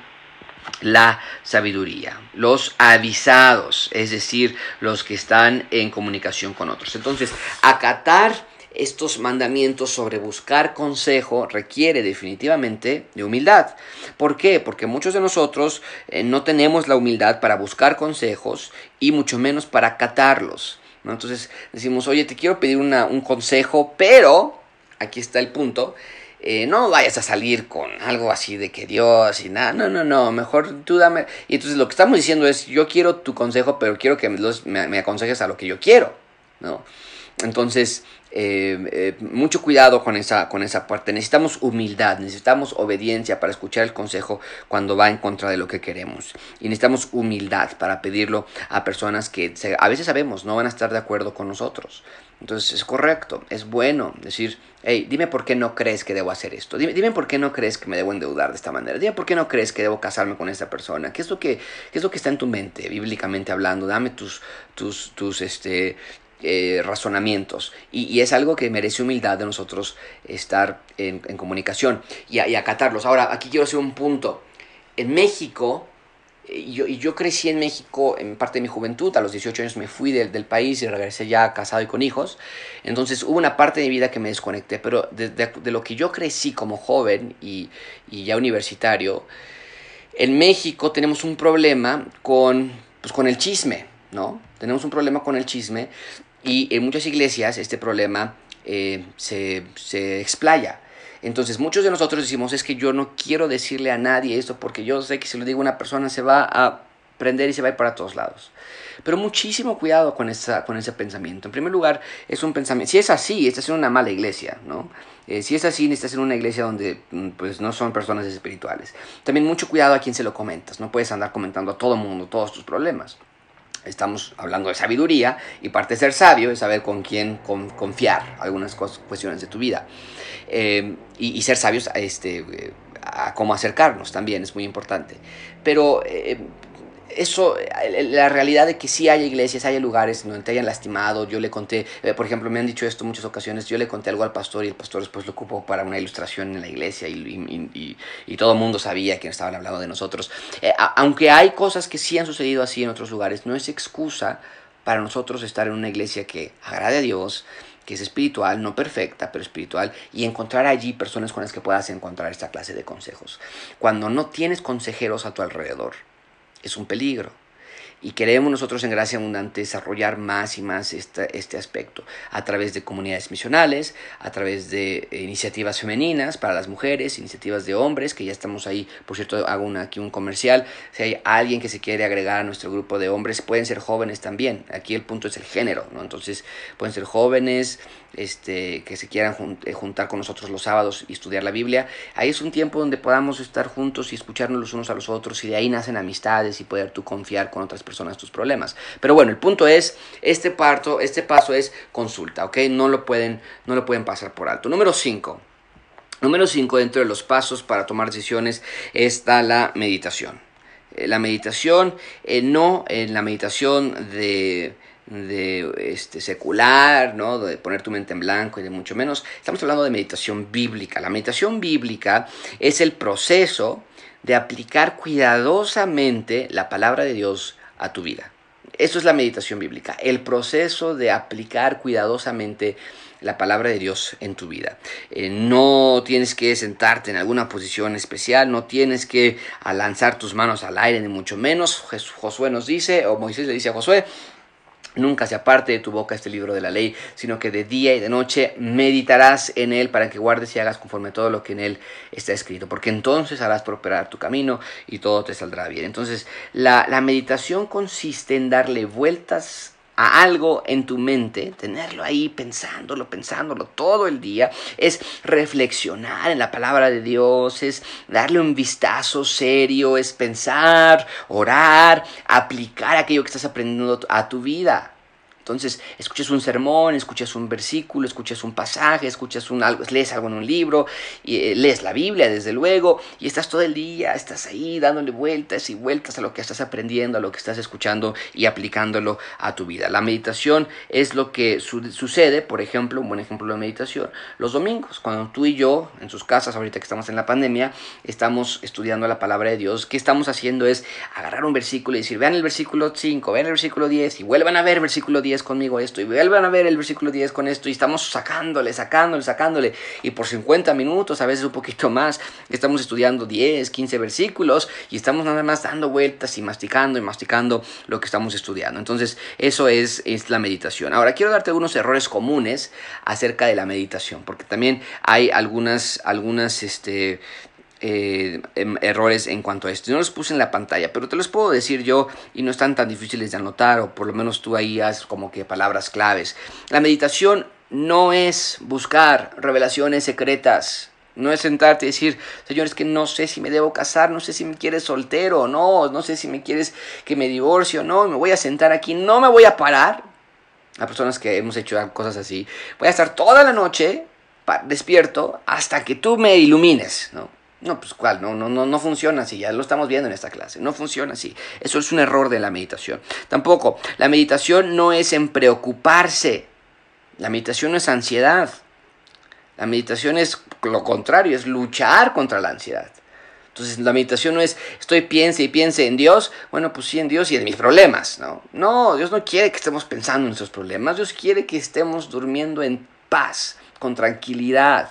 Speaker 1: la sabiduría, los avisados, es decir, los que están en comunicación con otros. Entonces, acatar estos mandamientos sobre buscar consejo requiere definitivamente de humildad. ¿Por qué? Porque muchos de nosotros eh, no tenemos la humildad para buscar consejos y mucho menos para acatarlos. Entonces decimos, oye, te quiero pedir un consejo, pero, aquí está el punto, eh, no vayas a salir con algo así de que Dios y nada, no, no, no, mejor tú dame. Y entonces lo que estamos diciendo es, yo quiero tu consejo, pero quiero que me, me aconsejes a lo que yo quiero, ¿no? Entonces, eh, eh, mucho cuidado con esa, con esa parte. Necesitamos humildad, necesitamos obediencia para escuchar el consejo cuando va en contra de lo que queremos. Y necesitamos humildad para pedirlo a personas que a veces sabemos no van a estar de acuerdo con nosotros. Entonces es correcto, es bueno decir, hey, dime por qué no crees que debo hacer esto, dime, dime por qué no crees que me debo endeudar de esta manera, dime por qué no crees que debo casarme con esta persona, qué es lo que, es lo que está en tu mente, bíblicamente hablando, dame tus, tus, tus, este, eh, razonamientos y, es algo que merece humildad de nosotros estar en, comunicación y, acatarlos. Ahora, aquí quiero hacer un punto. En México, y yo, y yo, crecí en México en parte de mi juventud, a los 18 años me fui del, país y regresé ya casado y con hijos, entonces hubo una parte de mi vida que me desconecté, pero de, de, lo que yo crecí como joven y, y, ya universitario, en México tenemos un problema con, pues, con el chisme, ¿no? Tenemos un problema con el chisme y en muchas iglesias este problema eh, se, se explaya. Entonces muchos de nosotros decimos, es que yo no quiero decirle a nadie esto porque yo sé que si lo digo a una persona se va a prender y se va a ir para todos lados. Pero muchísimo cuidado con, esa, con ese pensamiento. En primer lugar, es un pensamiento, si es así, estás en una mala iglesia, ¿no? Eh, si es así, estás en una iglesia donde mm, pues, no son personas espirituales. También mucho cuidado a quién se lo comentas. No puedes andar comentando a todo mundo todos tus problemas. Estamos hablando de sabiduría y parte de ser sabio es saber con quién confiar algunas cuestiones de tu vida. Eh, y, ser sabios este, a cómo acercarnos también es muy importante. Pero eh, eso, la realidad de que sí hay iglesias, hay lugares donde te hayan lastimado, yo le conté, eh, por ejemplo, me han dicho esto muchas ocasiones, yo le conté algo al pastor y el pastor después lo ocupó para una ilustración en la iglesia y, y, todo el mundo sabía que estaban hablando de nosotros. Eh, aunque hay cosas que sí han sucedido así en otros lugares, no es excusa para nosotros estar en una iglesia que agrade a Dios, que es espiritual, no perfecta, pero espiritual, y encontrar allí personas con las que puedas encontrar esta clase de consejos. Cuando no tienes consejeros a tu alrededor, es un peligro. Y queremos nosotros en Gracia Abundante desarrollar más y más este aspecto a través de comunidades misionales, a través de eh, iniciativas femeninas para las mujeres, iniciativas de hombres, que ya estamos ahí, por cierto, hago aquí un comercial. Si hay alguien que se quiere agregar a nuestro grupo de hombres, pueden ser jóvenes también. Aquí el punto es el género, ¿no? Entonces pueden ser jóvenes, este, que se quieran eh, juntar con nosotros los sábados y estudiar la Biblia. Ahí es un tiempo donde podamos estar juntos y escucharnos los unos a los otros y de ahí nacen amistades y poder tú confiar con otras personas tus problemas. Pero bueno, el punto es, este, parto, este paso es consulta, ¿ok? No lo pueden, no lo pueden pasar por alto. Número 5. Número 5 dentro de los pasos para tomar decisiones está la meditación. Eh, la meditación, eh, no en la meditación de de este, secular, ¿no? de poner tu mente en blanco y de mucho menos. Estamos hablando de meditación bíblica. La meditación bíblica es el proceso de aplicar cuidadosamente la palabra de Dios a tu vida. Eso es la meditación bíblica, el proceso de aplicar cuidadosamente la palabra de Dios en tu vida. Eh, no tienes que sentarte en alguna posición especial, no tienes que lanzar tus manos al aire, ni mucho menos. Josué nos dice, o Moisés le dice a Josué, Nunca se aparte de tu boca este libro de la ley, sino que de día y de noche meditarás en él para que guardes y hagas conforme todo lo que en él está escrito, porque entonces harás prosperar tu camino y todo te saldrá bien. Entonces, la, la meditación consiste en darle vueltas a algo en tu mente, tenerlo ahí pensándolo, pensándolo todo el día, es reflexionar en la palabra de Dios, es darle un vistazo serio, es pensar, orar, aplicar aquello que estás aprendiendo a tu vida. Entonces, escuchas un sermón, escuchas un versículo, escuchas un pasaje, escuchas un algo, lees algo en un libro, y, eh, lees la Biblia, desde luego, y estás todo el día, estás ahí dándole vueltas y vueltas a lo que estás aprendiendo, a lo que estás escuchando y aplicándolo a tu vida. La meditación es lo que sucede, por ejemplo, un buen ejemplo de meditación, los domingos, cuando tú y yo, en sus casas, ahorita que estamos en la pandemia, estamos estudiando la palabra de Dios, ¿qué estamos haciendo? Es agarrar un versículo y decir, vean el versículo 5, vean el versículo 10 y vuelvan a ver el versículo 10 conmigo esto y vuelvan a ver el versículo 10 con esto y estamos sacándole, sacándole, sacándole y por 50 minutos, a veces un poquito más, estamos estudiando 10, 15 versículos y estamos nada más dando vueltas y masticando y masticando lo que estamos estudiando. Entonces, eso es, es la meditación. Ahora, quiero darte algunos errores comunes acerca de la meditación, porque también hay algunas, algunas, este, eh, em, errores en cuanto a esto. No los puse en la pantalla, pero te los puedo decir yo y no están tan difíciles de anotar o por lo menos tú ahí haz como que palabras claves. La meditación no es buscar revelaciones secretas. No es sentarte y decir, Señor, es que no sé si me debo casar, no sé si me quieres soltero no, no sé si me quieres que me divorcie o no, me voy a sentar aquí, no me voy a parar. A personas que hemos hecho cosas así, voy a estar toda la noche despierto hasta que tú me ilumines, ¿no? No, pues cuál, no, no, no, no funciona así, ya lo estamos viendo en esta clase, no funciona así. Eso es un error de la meditación. Tampoco, la meditación no es en preocuparse, la meditación no es ansiedad, la meditación es lo contrario, es luchar contra la ansiedad. Entonces la meditación no es estoy piense y piense en Dios, bueno, pues sí en Dios y en mis problemas, ¿no? No, Dios no quiere que estemos pensando en nuestros problemas, Dios quiere que estemos durmiendo en paz, con tranquilidad,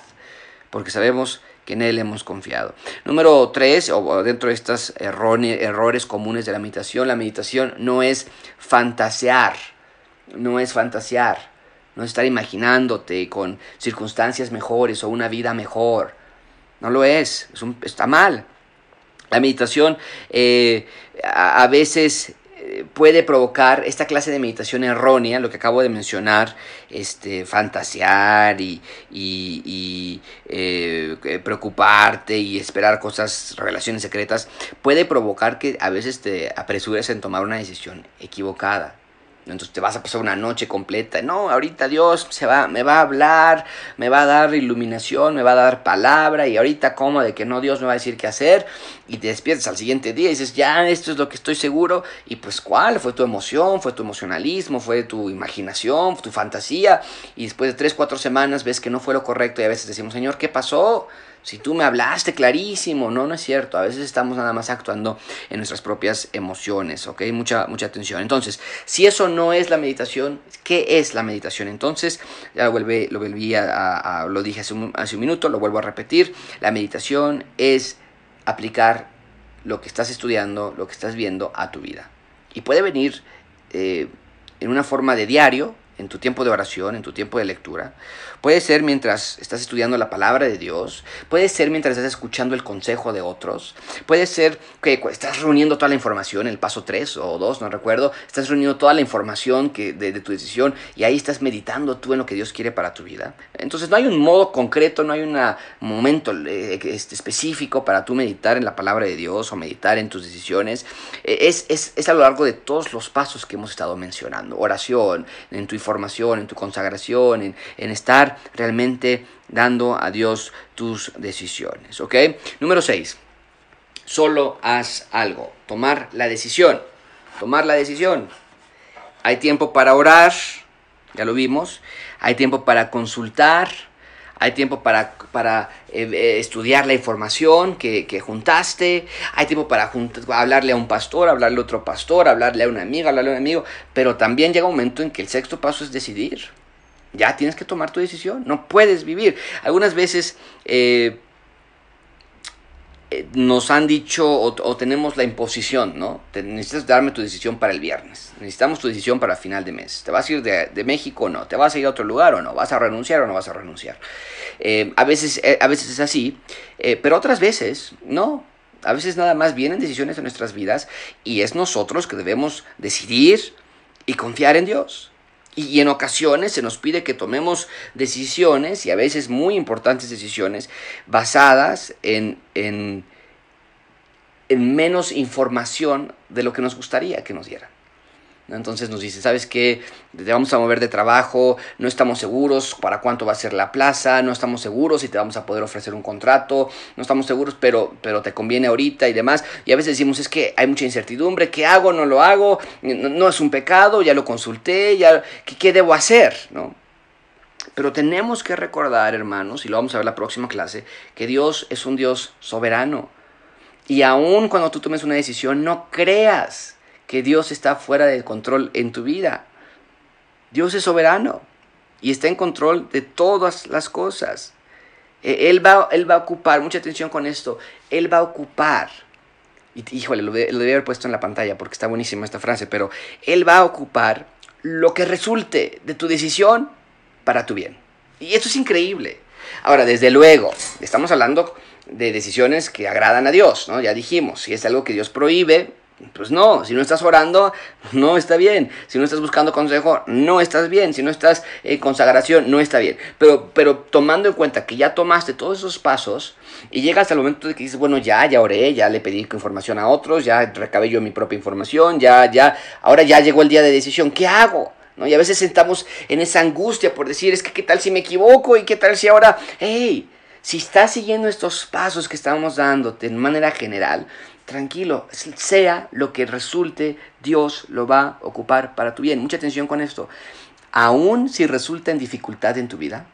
Speaker 1: porque sabemos que en Él hemos confiado. Número tres, o dentro de estos errores comunes de la meditación, la meditación no es fantasear, no es fantasear, no es estar imaginándote con circunstancias mejores o una vida mejor. No lo es, está mal. La meditación eh, a, veces puede provocar esta clase de meditación errónea, lo que acabo de mencionar, este, fantasear y, eh, preocuparte y esperar cosas, relaciones secretas, puede provocar que a veces te apresures en tomar una decisión equivocada. Entonces te vas a pasar una noche completa. No, ahorita Dios se va, me va a hablar, me va a dar iluminación, me va a dar palabra y ahorita como de que no Dios me va a decir qué hacer y te despiertas al siguiente día y dices, ya, esto es lo que estoy seguro. Y pues cuál, fue tu emoción, fue tu emocionalismo, fue tu imaginación, tu fantasía. Y después de tres, cuatro semanas ves que no fue lo correcto y a veces decimos, Señor, ¿qué pasó? Si tú me hablaste clarísimo, no, no es cierto. A veces estamos nada más actuando en nuestras propias emociones, ¿ok? Mucha, mucha atención. Entonces, si eso no es la meditación, ¿qué es la meditación? Entonces, ya lo, vuelve, lo volví a, lo dije hace un, hace un minuto, lo vuelvo a repetir. La meditación es aplicar lo que estás estudiando, lo que estás viendo a tu vida. Y puede venir eh, en una forma de diario, en tu tiempo de oración, en tu tiempo de lectura. Puede ser mientras estás estudiando la palabra de Dios, puede ser mientras estás escuchando el consejo de otros, puede ser que estás reuniendo toda la información, el paso 3 o 2, no recuerdo, estás reuniendo toda la información que, de, tu decisión y ahí estás meditando tú en lo que Dios quiere para tu vida. Entonces no hay un modo concreto, no hay un momento eh, específico para tú meditar en la palabra de Dios o meditar en tus decisiones. E, es, es, es a lo largo de todos los pasos que hemos estado mencionando, oración, en tu información, en tu consagración, en, en estar realmente dando a Dios tus decisiones. ¿Ok? Número 6. Solo haz algo. Tomar la decisión. Tomar la decisión. Hay tiempo para orar, ya lo vimos. Hay tiempo para consultar. Hay tiempo para, para eh, eh, estudiar la información que, juntaste. Hay tiempo para hablarle a un pastor, hablarle a otro pastor, hablarle a una amiga, hablarle a un amigo. Pero también llega un momento en que el sexto paso es decidir. Ya tienes que tomar tu decisión, no puedes vivir. Algunas veces eh, nos han dicho o, tenemos la imposición, ¿no? necesitas darme tu decisión para el viernes, necesitamos tu decisión para final de mes. ¿Te vas a ir de, México o no? ¿Te vas a ir a otro lugar o no? ¿Vas a renunciar o no vas a renunciar? Eh, a, veces, a veces es así, pero otras veces no. A veces nada más vienen decisiones en nuestras vidas y es nosotros que debemos decidir y confiar en Dios. Y, en ocasiones se nos pide que tomemos decisiones, y a veces muy importantes decisiones, basadas en, en, en menos información de lo que nos gustaría que nos dieran. Entonces nos dice, ¿sabes qué? Te vamos a mover de trabajo, no estamos seguros para cuánto va a ser la plaza, no estamos seguros si te vamos a poder ofrecer un contrato, no estamos seguros, pero, pero te conviene ahorita y demás. Y a veces decimos, es que hay mucha incertidumbre, ¿qué hago? ¿No lo hago? No, es un pecado, ya lo consulté, ya, ¿qué, ¿qué, debo hacer? ¿No? Pero tenemos que recordar, hermanos, y lo vamos a ver la próxima clase, que Dios es un Dios soberano. Y aun cuando tú tomes una decisión, no creas que Dios está fuera de control en tu vida. Dios es soberano y está en control de todas las cosas. E, él va, él va a ocupar, mucha atención con esto, Él va a ocupar, y híjole, lo, debía haber puesto en la pantalla porque está buenísima esta frase, pero Él va a ocupar lo que resulte de tu decisión para tu bien. Y esto es increíble. Ahora, desde luego, estamos hablando de decisiones que agradan a Dios, ¿no? Ya dijimos, si es algo que Dios prohíbe, pues no, si no estás orando, no está bien. Si no estás buscando consejo, no estás bien. Si no estás en consagración, no está bien. Pero, pero tomando en cuenta que ya tomaste todos esos pasos y llegas al momento de que dices, bueno, ya, ya oré, ya le pedí información a otros, ya recabé yo mi propia información, ya, ya, ahora ya llegó el día de decisión, ¿qué hago? ¿No? Y a veces sentamos en esa angustia por decir, es que qué tal si me equivoco y qué tal si ahora, hey, si estás siguiendo estos pasos que estamos dándote en manera general, tranquilo, sea lo que resulte, Dios lo va a ocupar para tu bien. Mucha atención con esto. Aún si resulta en dificultad en tu vida,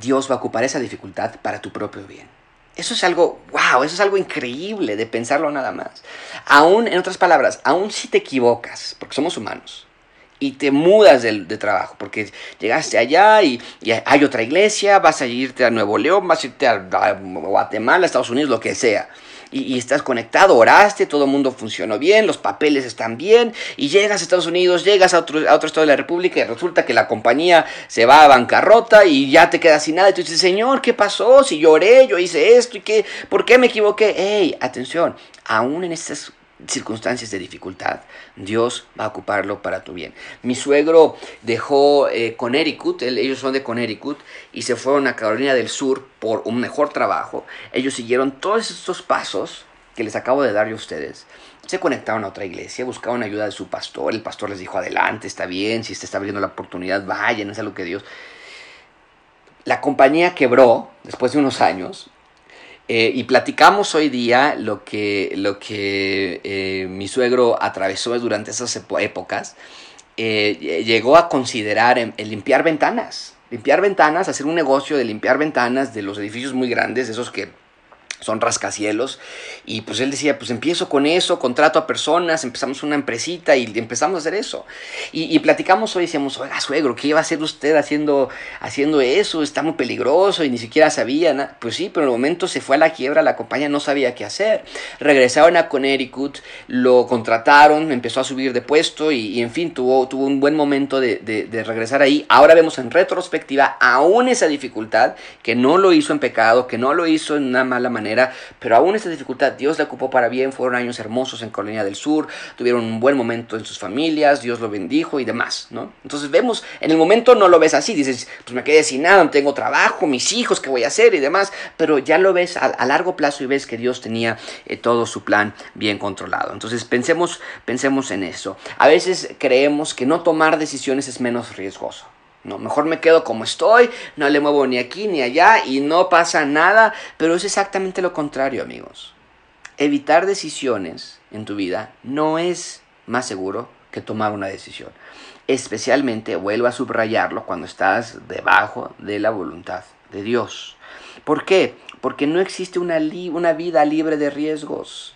Speaker 1: Dios va a ocupar esa dificultad para tu propio bien. Eso es algo, wow, eso es algo increíble de pensarlo nada más. Aún, en otras palabras, aún si te equivocas, porque somos humanos, y te mudas de, trabajo, porque llegaste allá y, hay otra iglesia, vas a irte a Nuevo León, vas a irte a, a Guatemala, Estados Unidos, lo que sea y, estás conectado, oraste, todo el mundo funcionó bien, los papeles están bien, y llegas a Estados Unidos, llegas a otro, a otro estado de la República y resulta que la compañía se va a bancarrota y ya te quedas sin nada. Y tú dices, Señor, ¿qué pasó? Si lloré, yo hice esto y qué, ¿por qué me equivoqué? ¡Ey! Atención, aún en estas circunstancias de dificultad, Dios va a ocuparlo para tu bien. Mi suegro dejó eh, Connecticut, ellos son de Connecticut, y se fueron a Carolina del Sur por un mejor trabajo. Ellos siguieron todos estos pasos que les acabo de dar yo a ustedes, se conectaron a otra iglesia, buscaban ayuda de su pastor, el pastor les dijo, adelante, está bien, si se está abriendo la oportunidad, vayan, es algo que Dios... La compañía quebró después de unos años eh, y platicamos hoy día lo que, lo que eh, mi suegro atravesó durante esas épocas. Eh, llegó a considerar el limpiar ventanas. Limpiar ventanas, hacer un negocio de limpiar ventanas de los edificios muy grandes, esos que son rascacielos. Y pues él decía, pues empiezo con eso, contrato a personas, empezamos una empresita y empezamos a hacer eso. Y, platicamos hoy, decíamos, oiga, suegro, ¿qué iba a hacer usted haciendo, haciendo eso? Está muy peligroso y ni siquiera sabía. nada. Pues sí, pero en el momento se fue a la quiebra, la compañía no sabía qué hacer. Regresaron a Connecticut, lo contrataron, empezó a subir de puesto y, en fin, tuvo, tuvo un buen momento de, de regresar ahí. Ahora vemos en retrospectiva aún esa dificultad, que no lo hizo en pecado, que no lo hizo en una mala manera pero aún esta dificultad Dios la ocupó para bien, fueron años hermosos en Colonia del Sur, tuvieron un buen momento en sus familias, Dios lo bendijo y demás, ¿no? Entonces vemos, en el momento no lo ves así, dices, pues me quedé sin nada, no tengo trabajo, mis hijos, ¿qué voy a hacer? y demás, pero ya lo ves a, largo plazo y ves que Dios tenía eh, todo su plan bien controlado. Entonces pensemos, pensemos en eso. A veces creemos que no tomar decisiones es menos riesgoso. No, mejor me quedo como estoy, no le muevo ni aquí ni allá y no pasa nada, pero es exactamente lo contrario, amigos. Evitar decisiones en tu vida no es más seguro que tomar una decisión. Especialmente, vuelvo a subrayarlo, cuando estás debajo de la voluntad de Dios. ¿Por qué? Porque no existe una, una vida libre de riesgos.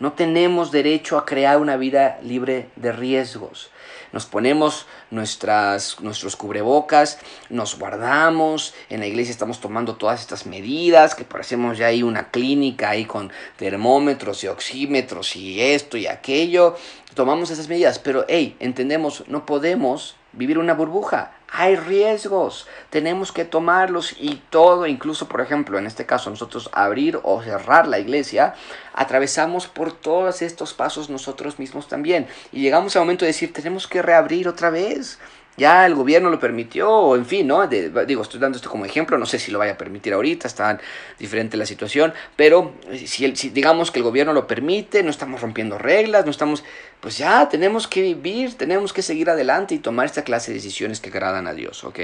Speaker 1: No tenemos derecho a crear una vida libre de riesgos nos ponemos nuestras, nuestros cubrebocas, nos guardamos, en la iglesia estamos tomando todas estas medidas, que parecemos ya ahí una clínica ahí con termómetros y oxímetros y esto y aquello, tomamos esas medidas, pero hey, entendemos, no podemos vivir una burbuja, hay riesgos, tenemos que tomarlos y todo, incluso por ejemplo, en este caso nosotros abrir o cerrar la iglesia, atravesamos por todos estos pasos nosotros mismos también. Y llegamos al momento de decir, tenemos que reabrir otra vez ya el gobierno lo permitió, en fin, ¿no? digo, estoy dando esto como ejemplo, no sé si lo vaya a permitir ahorita, está diferente la situación, pero si, si digamos que el gobierno lo permite, no estamos rompiendo reglas, no estamos, pues ya tenemos que vivir, tenemos que seguir adelante y tomar esta clase de decisiones que agradan a Dios, ¿ok?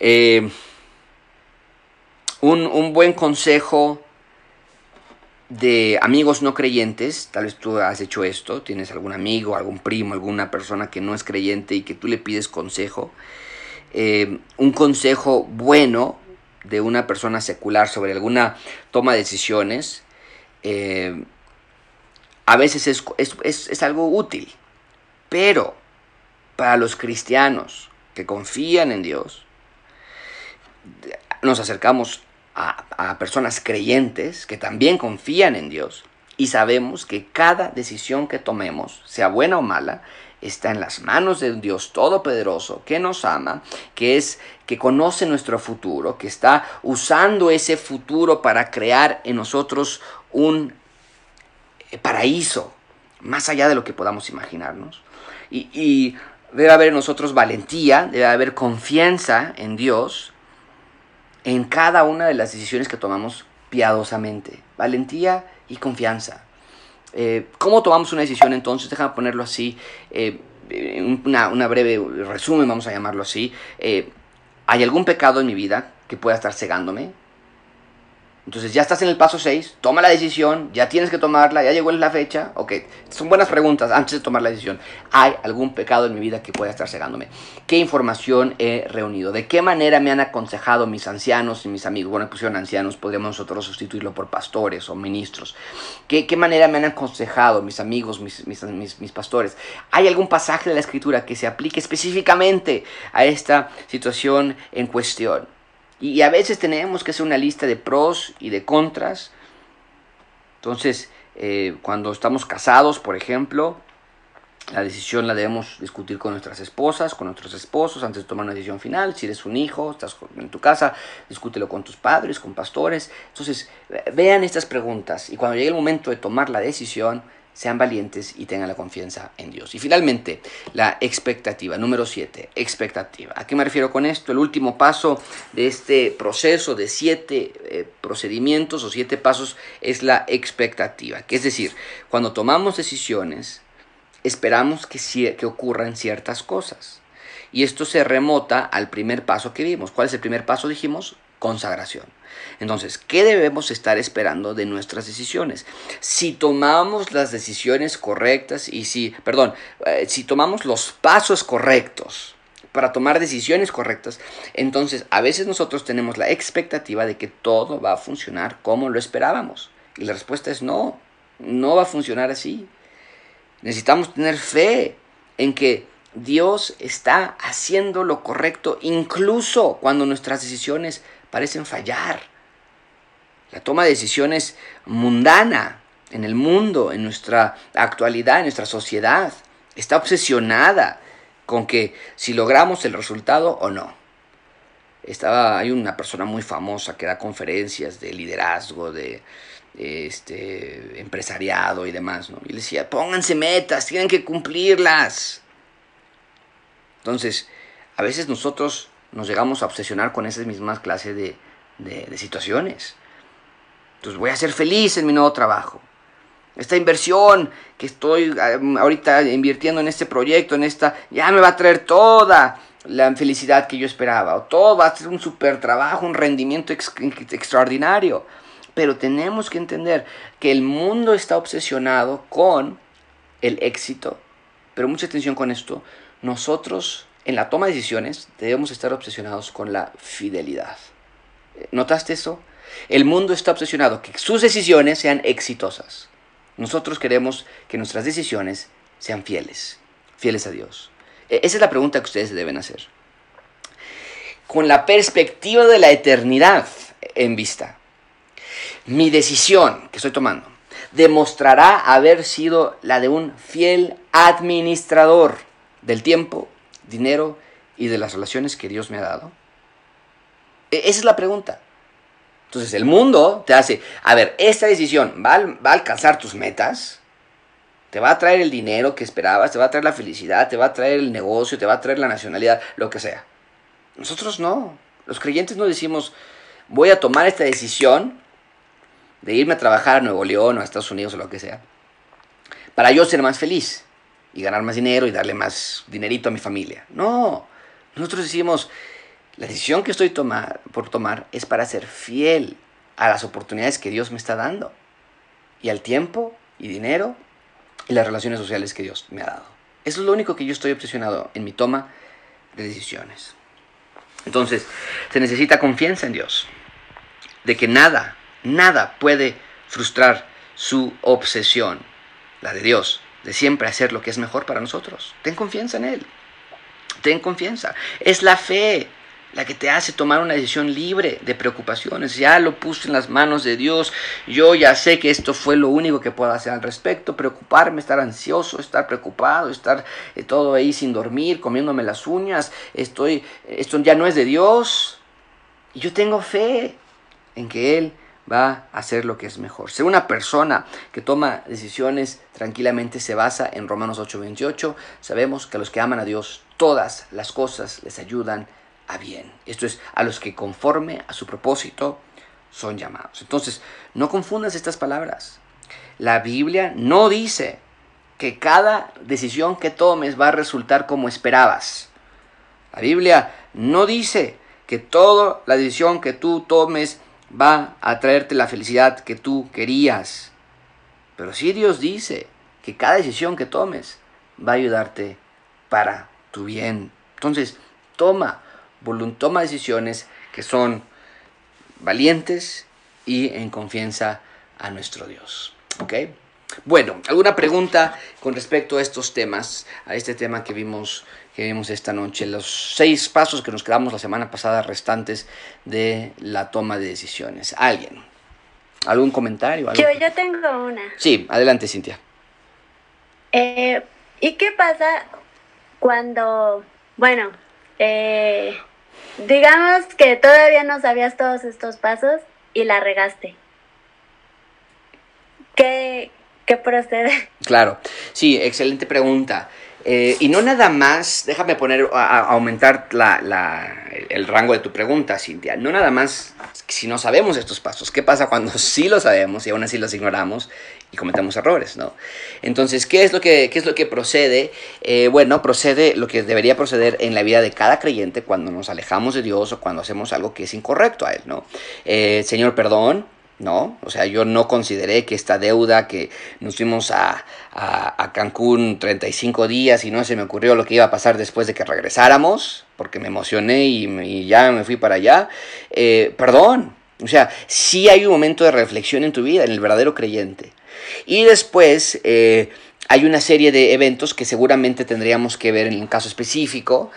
Speaker 1: Eh, un, un buen consejo de amigos no creyentes, tal vez tú has hecho esto, tienes algún amigo, algún primo, alguna persona que no es creyente y que tú le pides consejo, eh, un consejo bueno de una persona secular sobre alguna toma de decisiones, eh, a veces es, es algo útil, pero para los cristianos que confían en Dios, nos acercamos a, personas creyentes que también confían en Dios y sabemos que cada decisión que tomemos, sea buena o mala, está en las manos de un Dios todopoderoso que nos ama, que es que conoce nuestro futuro, que está usando ese futuro para crear en nosotros un eh, paraíso más allá de lo que podamos imaginarnos. Y, y debe haber en nosotros valentía, debe haber confianza en Dios en cada una de las decisiones que tomamos piadosamente. Valentía y confianza. Eh, ¿Cómo tomamos una decisión entonces? Déjame ponerlo así. Eh, una, breve resumen, vamos a llamarlo así. Eh, ¿Hay algún pecado en mi vida que pueda estar cegándome? Entonces ya estás en el paso 6, toma la decisión, ya tienes que tomarla, ya llegó la fecha, ok, son buenas preguntas antes de tomar la decisión. ¿Hay algún pecado en mi vida que pueda estar cegándome? ¿Qué información he reunido? ¿De qué manera me han aconsejado mis ancianos y mis amigos? Bueno, pusieron ancianos, podríamos nosotros sustituirlo por pastores o ministros. ¿Qué, qué manera me han aconsejado mis amigos, mis, mis, mis pastores? ¿Hay algún pasaje de la escritura que se aplique específicamente a esta situación en cuestión? Y, a veces tenemos que hacer una lista de pros y de contras. Entonces, eh, cuando estamos casados, por ejemplo, la decisión la debemos discutir con nuestras esposas, con nuestros esposos, antes de tomar una decisión final. Si eres un hijo, estás en tu casa, discútelo con tus padres, con pastores. Entonces, vean estas preguntas y cuando llegue el momento de tomar la decisión, sean valientes y tengan la confianza en Dios. Y finalmente, la expectativa. Número 7, expectativa. ¿A qué me refiero con esto? El último paso de este proceso de siete eh, procedimientos o siete pasos es la expectativa. Que es decir, cuando tomamos decisiones, esperamos que, que ocurran ciertas cosas. Y esto se remota al primer paso que vimos. ¿Cuál es el primer paso? Dijimos consagración. Entonces, ¿qué debemos estar esperando de nuestras decisiones? Si tomamos las decisiones correctas y si, perdón, eh, si tomamos los pasos correctos para tomar decisiones correctas, entonces a veces nosotros tenemos la expectativa de que todo va a funcionar como lo esperábamos. Y la respuesta es no, no va a funcionar así. Necesitamos tener fe en que Dios está haciendo lo correcto incluso cuando nuestras decisiones parecen fallar. La toma de decisiones mundana en el mundo, en nuestra actualidad, en nuestra sociedad, está obsesionada con que si logramos el resultado o no. Estaba, hay una persona muy famosa que da conferencias de liderazgo, de, este, empresariado y demás, ¿no? Y le decía, pónganse metas, tienen que cumplirlas. Entonces, a veces nosotros nos llegamos a obsesionar con esas mismas clases de, situaciones. Entonces voy a ser feliz en mi nuevo trabajo. Esta inversión que estoy ahorita invirtiendo en este proyecto, en esta, ya me va a traer toda la felicidad que yo esperaba. O todo va a ser un super trabajo, un rendimiento extraordinario. Pero tenemos que entender que el mundo está obsesionado con el éxito. Pero mucha atención con esto. Nosotros en la toma de decisiones debemos estar obsesionados con la fidelidad. ¿Notaste eso? El mundo está obsesionado que sus decisiones sean exitosas. Nosotros queremos que nuestras decisiones sean fieles, fieles a Dios. E-, esa es la pregunta que ustedes deben hacer. Con la perspectiva de la eternidad en vista, mi decisión que estoy tomando demostrará haber sido la de un fiel administrador del tiempo dinero y de las relaciones que Dios me ha dado? E, esa es la pregunta. Entonces el mundo te hace, a ver, esta decisión va a, alcanzar tus metas, te va a traer el dinero que esperabas, te va a traer la felicidad, te va a traer el negocio, te va a traer la nacionalidad, lo que sea. Nosotros no. Los creyentes no decimos, voy a tomar esta decisión de irme a trabajar a Nuevo León o a Estados Unidos o lo que sea, para yo ser más feliz y ganar más dinero y darle más dinerito a mi familia. No, nosotros decimos, la decisión que estoy tomar, por tomar es para ser fiel a las oportunidades que Dios me está dando y al tiempo y dinero y las relaciones sociales que Dios me ha dado. Eso es lo único que yo estoy obsesionado en mi toma de decisiones. Entonces, se necesita confianza en Dios, de que nada, nada puede frustrar su obsesión, la de Dios, de siempre hacer lo que es mejor para nosotros. Ten confianza en Él. Ten confianza. Es la fe la que te hace tomar una decisión libre de preocupaciones. Ya lo puse en las manos de Dios. Yo ya sé que esto fue lo único que puedo hacer al respecto. Preocuparme, estar ansioso, estar preocupado, estar eh, todo ahí sin dormir, comiéndome las uñas. Estoy, esto ya no es de Dios. Y yo tengo fe en que Él va a hacer lo que es mejor. Ser una persona que toma decisiones tranquilamente se basa en Romanos 8:28. Sabemos que a los que aman a Dios todas las cosas les ayudan a bien. Esto es a los que conforme a su propósito son llamados. Entonces, no confundas estas palabras. La Biblia no dice que cada decisión que tomes va a resultar como esperabas. La Biblia no dice que toda la decisión que tú tomes va a traerte la felicidad que tú querías. Pero si Dios dice que cada decisión que tomes va a ayudarte para tu bien. Entonces, toma, toma decisiones que son valientes y en confianza a nuestro Dios. ¿Ok? Bueno, ¿alguna pregunta con respecto a estos temas, a este tema que vimos que vimos esta noche, los seis pasos que nos quedamos la semana pasada restantes de la toma de decisiones. ¿Alguien? ¿Algún comentario?
Speaker 3: Yo, yo tengo una.
Speaker 1: Sí, adelante, Cintia.
Speaker 3: Eh, ¿Y qué pasa cuando, bueno, eh, digamos que todavía no sabías todos estos pasos y la regaste? ¿Qué, ¿Qué procede?
Speaker 1: Claro, sí, excelente pregunta. Eh, y no nada más, déjame poner, a, aumentar el rango de tu pregunta, Cintia. No nada más si no sabemos estos pasos. ¿Qué pasa cuando sí lo sabemos y aún así los ignoramos y cometemos errores, ¿no? Entonces, ¿qué es lo que, qué es lo que procede? Eh, bueno, procede lo que debería proceder en la vida de cada creyente cuando nos alejamos de Dios o cuando hacemos algo que es incorrecto a Él, ¿no? Eh, Señor, perdón, ¿no? O sea, yo no consideré que esta deuda que nos fuimos a, a, Cancún 35 días y no se me ocurrió lo que iba a pasar después de que regresáramos, porque me emocioné y, ya me fui para allá, eh, perdón. O sea, sí hay un momento de reflexión en tu vida, en el verdadero creyente. Y después... Eh, hay una serie de eventos que seguramente tendríamos que ver en un caso específico,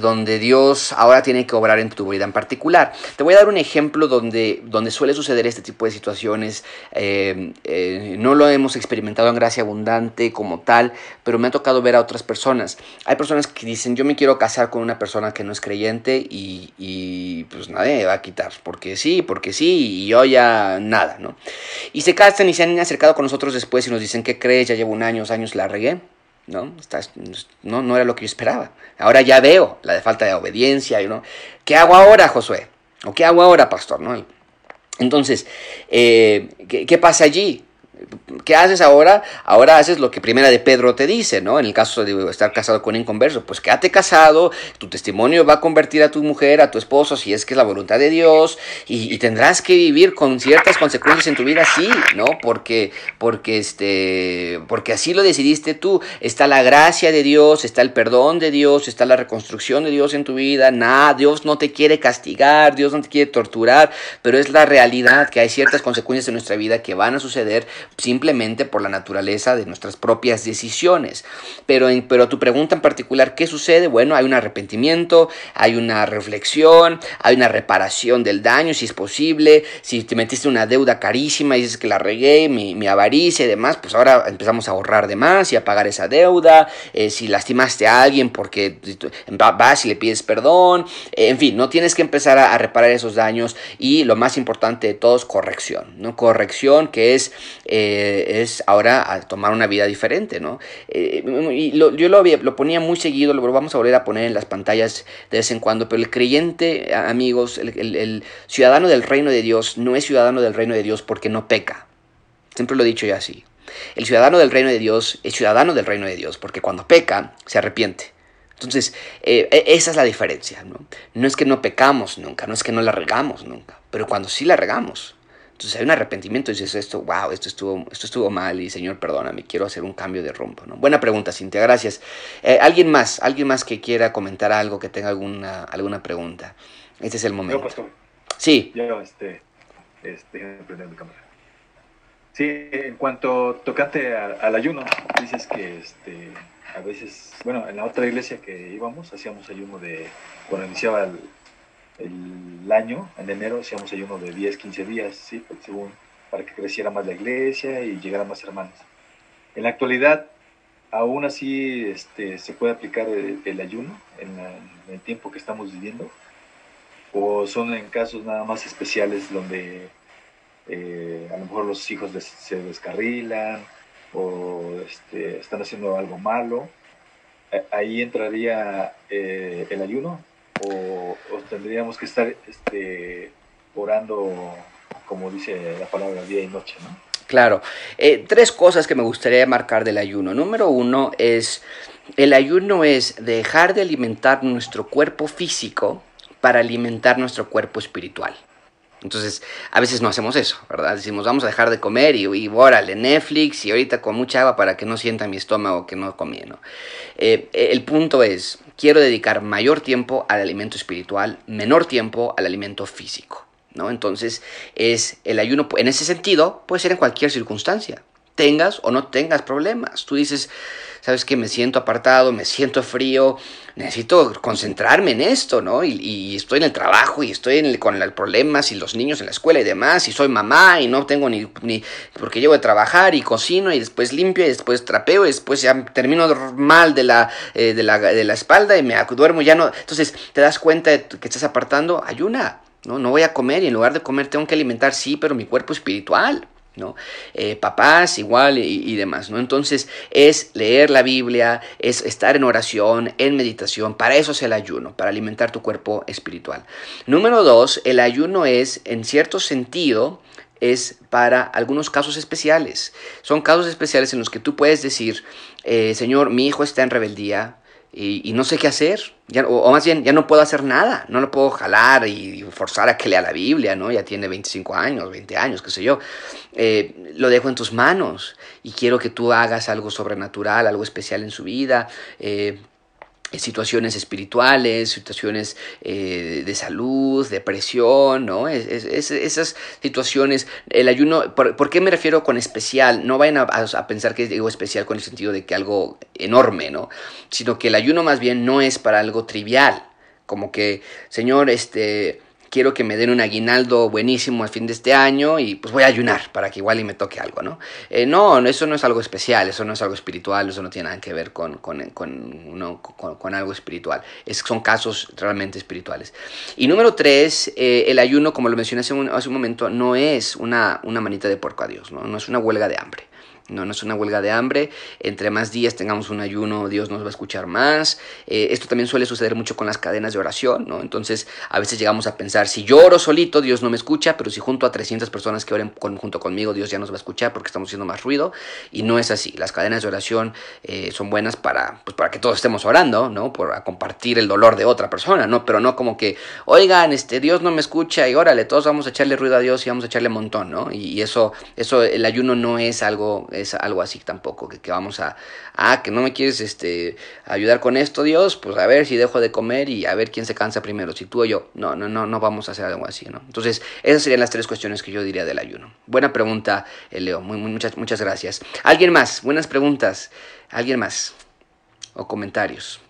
Speaker 1: donde Dios ahora tiene que obrar en tu vida en particular. Te voy a dar un ejemplo donde, donde suele suceder este tipo de situaciones. Eh, eh, no lo hemos experimentado en gracia abundante como tal, pero me ha tocado ver a otras personas. Hay personas que dicen, yo me quiero casar con una persona que no es creyente y, pues nadie me va a quitar, porque sí, porque sí, y yo ya nada, ¿no? Y se casan y se han acercado con nosotros después y nos dicen, ¿qué crees? Ya llevo un año, años, la regué. ¿No? no, no era lo que yo esperaba. Ahora ya veo la de falta de obediencia, ¿no? ¿Qué hago ahora, Josué? ¿O qué hago ahora, pastor? ¿no? Entonces, eh, ¿qué, ¿qué, pasa allí? ¿Qué haces ahora? Ahora haces lo que Primera de Pedro te dice, ¿no? En el caso de estar casado con un inconverso, pues quédate casado, tu testimonio va a convertir a tu mujer, a tu esposo, si es que es la voluntad de Dios, y, tendrás que vivir con ciertas consecuencias en tu vida, sí, ¿no? Porque, porque, este, porque así lo decidiste tú. Está la gracia de Dios, está el perdón de Dios, está la reconstrucción de Dios en tu vida, nada, Dios no te quiere castigar, Dios no te quiere torturar, pero es la realidad que hay ciertas consecuencias en nuestra vida que van a suceder simplemente por la naturaleza de nuestras propias decisiones. Pero, en, pero tu pregunta en particular, ¿qué sucede? Bueno, hay un arrepentimiento, hay una reflexión, hay una reparación del daño, si es posible. Si te metiste una deuda carísima y dices que la regué, mi, mi avaricia y demás, pues ahora empezamos a ahorrar de más y a pagar esa deuda. Eh, si lastimaste a alguien porque vas y le pides perdón. Eh, en fin, no tienes que empezar a, reparar esos daños y lo más importante de todo es corrección, ¿no? Corrección que es... es ahora a tomar una vida diferente, ¿no? Eh, y yo lo, lo, ponía muy seguido, lo vamos a volver a poner en las pantallas de vez en cuando, pero el creyente, amigos, el, ciudadano del reino de Dios no es ciudadano del reino de Dios porque no peca. Siempre lo he dicho ya así. El ciudadano del reino de Dios es ciudadano del reino de Dios porque cuando peca se arrepiente. Entonces, eh, e, esa es la diferencia, ¿no? No es que no pecamos nunca, no es que no la regamos nunca, pero cuando sí la regamos, entonces hay un arrepentimiento y dices esto, wow, esto estuvo, esto estuvo mal y Señor, perdóname, quiero hacer un cambio de rumbo. ¿no? Buena pregunta, Cintia, gracias. Eh, ¿Alguien más? ¿Alguien más que quiera comentar algo, que tenga alguna, alguna pregunta? Este es el momento. Sí.
Speaker 4: Yo, este, este, mi cámara. Sí, en cuanto tocante al ayuno, dices que este, a veces, bueno, en la otra iglesia que íbamos, hacíamos ayuno de, cuando iniciaba el, el año, en enero, hacíamos ayuno de 10, 15 días, ¿sí? Según, para que creciera más la iglesia y llegara más hermanos. En la actualidad, aún así este, se puede aplicar el, ayuno en, el tiempo que estamos viviendo, o son en casos nada más especiales donde eh, a lo mejor los hijos se descarrilan o este, están haciendo algo malo. Ahí entraría eh, el ayuno o, tendríamos que estar este, orando, como dice la palabra, día y noche, ¿no?
Speaker 1: Claro. Eh, tres cosas que me gustaría marcar del ayuno. Número uno es, el ayuno es dejar de alimentar nuestro cuerpo físico para alimentar nuestro cuerpo espiritual. Entonces, a veces no hacemos eso, ¿verdad? Decimos, vamos a dejar de comer y, y órale, Netflix y ahorita con mucha agua para que no sienta mi estómago que no comí, ¿no? Eh, el punto es, quiero dedicar mayor tiempo al alimento espiritual, menor tiempo al alimento físico, ¿no? Entonces, es el ayuno, en ese sentido, puede ser en cualquier circunstancia, tengas o no tengas problemas. Tú dices, sabes que me siento apartado, me siento frío, necesito concentrarme en esto, ¿no? Y, estoy en el trabajo y estoy con los problemas y los niños en la escuela y demás, y soy mamá y no tengo ni, ni, porque llevo de trabajar y cocino y después limpio y después trapeo y después ya termino mal de la, eh, de la, de la espalda y me duermo ya no. Entonces te das cuenta de que estás apartando, ayuna, ¿no? No voy a comer y en lugar de comer tengo que alimentar, sí, pero mi cuerpo espiritual. ¿No? Eh, papás igual y, demás, ¿no? Entonces es leer la Biblia, es estar en oración, en meditación, para eso es el ayuno, para alimentar tu cuerpo espiritual. Número dos, el ayuno es, en cierto sentido, es para algunos casos especiales. Son casos especiales en los que tú puedes decir, eh, Señor, mi hijo está en rebeldía, y, no sé qué hacer, o, más bien ya no puedo hacer nada, no lo puedo jalar y forzar a que lea la Biblia, ¿no? Ya tiene 25 años, 20 años, qué sé yo. Eh, lo dejo en tus manos y quiero que tú hagas algo sobrenatural, algo especial en su vida. Eh, situaciones espirituales, situaciones eh, de salud, depresión, ¿no? esas situaciones, el ayuno, ¿por, qué me refiero con especial? No vayan a, pensar que digo especial con el sentido de que algo enorme, ¿no? Sino que el ayuno más bien no es para algo trivial, como que, Señor, este quiero que me den un aguinaldo buenísimo al fin de este año y pues voy a ayunar para que igual y me toque algo, ¿no? Eh, no, eso no es algo especial, eso no es algo espiritual, eso no tiene nada que ver con, con, con, algo espiritual. Es, son casos realmente espirituales. Y número tres, eh, el ayuno, como lo mencioné hace un, hace un momento, no es una, una manita de porco a Dios, ¿no? no es una huelga de hambre. No, no es una huelga de hambre. Entre más días tengamos un ayuno, Dios nos va a escuchar más. Eh, esto también suele suceder mucho con las cadenas de oración, ¿no? Entonces, a veces llegamos a pensar, si yo oro solito, Dios no me escucha, pero si junto a 300 personas que oren junto conmigo, Dios ya nos va a escuchar porque estamos haciendo más ruido. Y no es así. Las cadenas de oración eh, son buenas para, pues, para que todos estemos orando, ¿no? Por compartir el dolor de otra persona, ¿no? Pero no como que, oigan, este, Dios no me escucha y órale, todos vamos a echarle ruido a Dios y vamos a echarle montón, ¿no? Y, eso, eso, el ayuno no es algo es algo así tampoco, que, que, vamos a, ah, que no me quieres este, ayudar con esto, Dios, pues a ver si dejo de comer y a ver quién se cansa primero, si tú o yo. No, no, no, no vamos a hacer algo así, ¿no? Entonces, esas serían las tres cuestiones que yo diría del ayuno. Buena pregunta, eh, Leo, muy, muchas, muchas gracias. ¿Alguien más? Buenas preguntas. ¿Alguien más? O comentarios.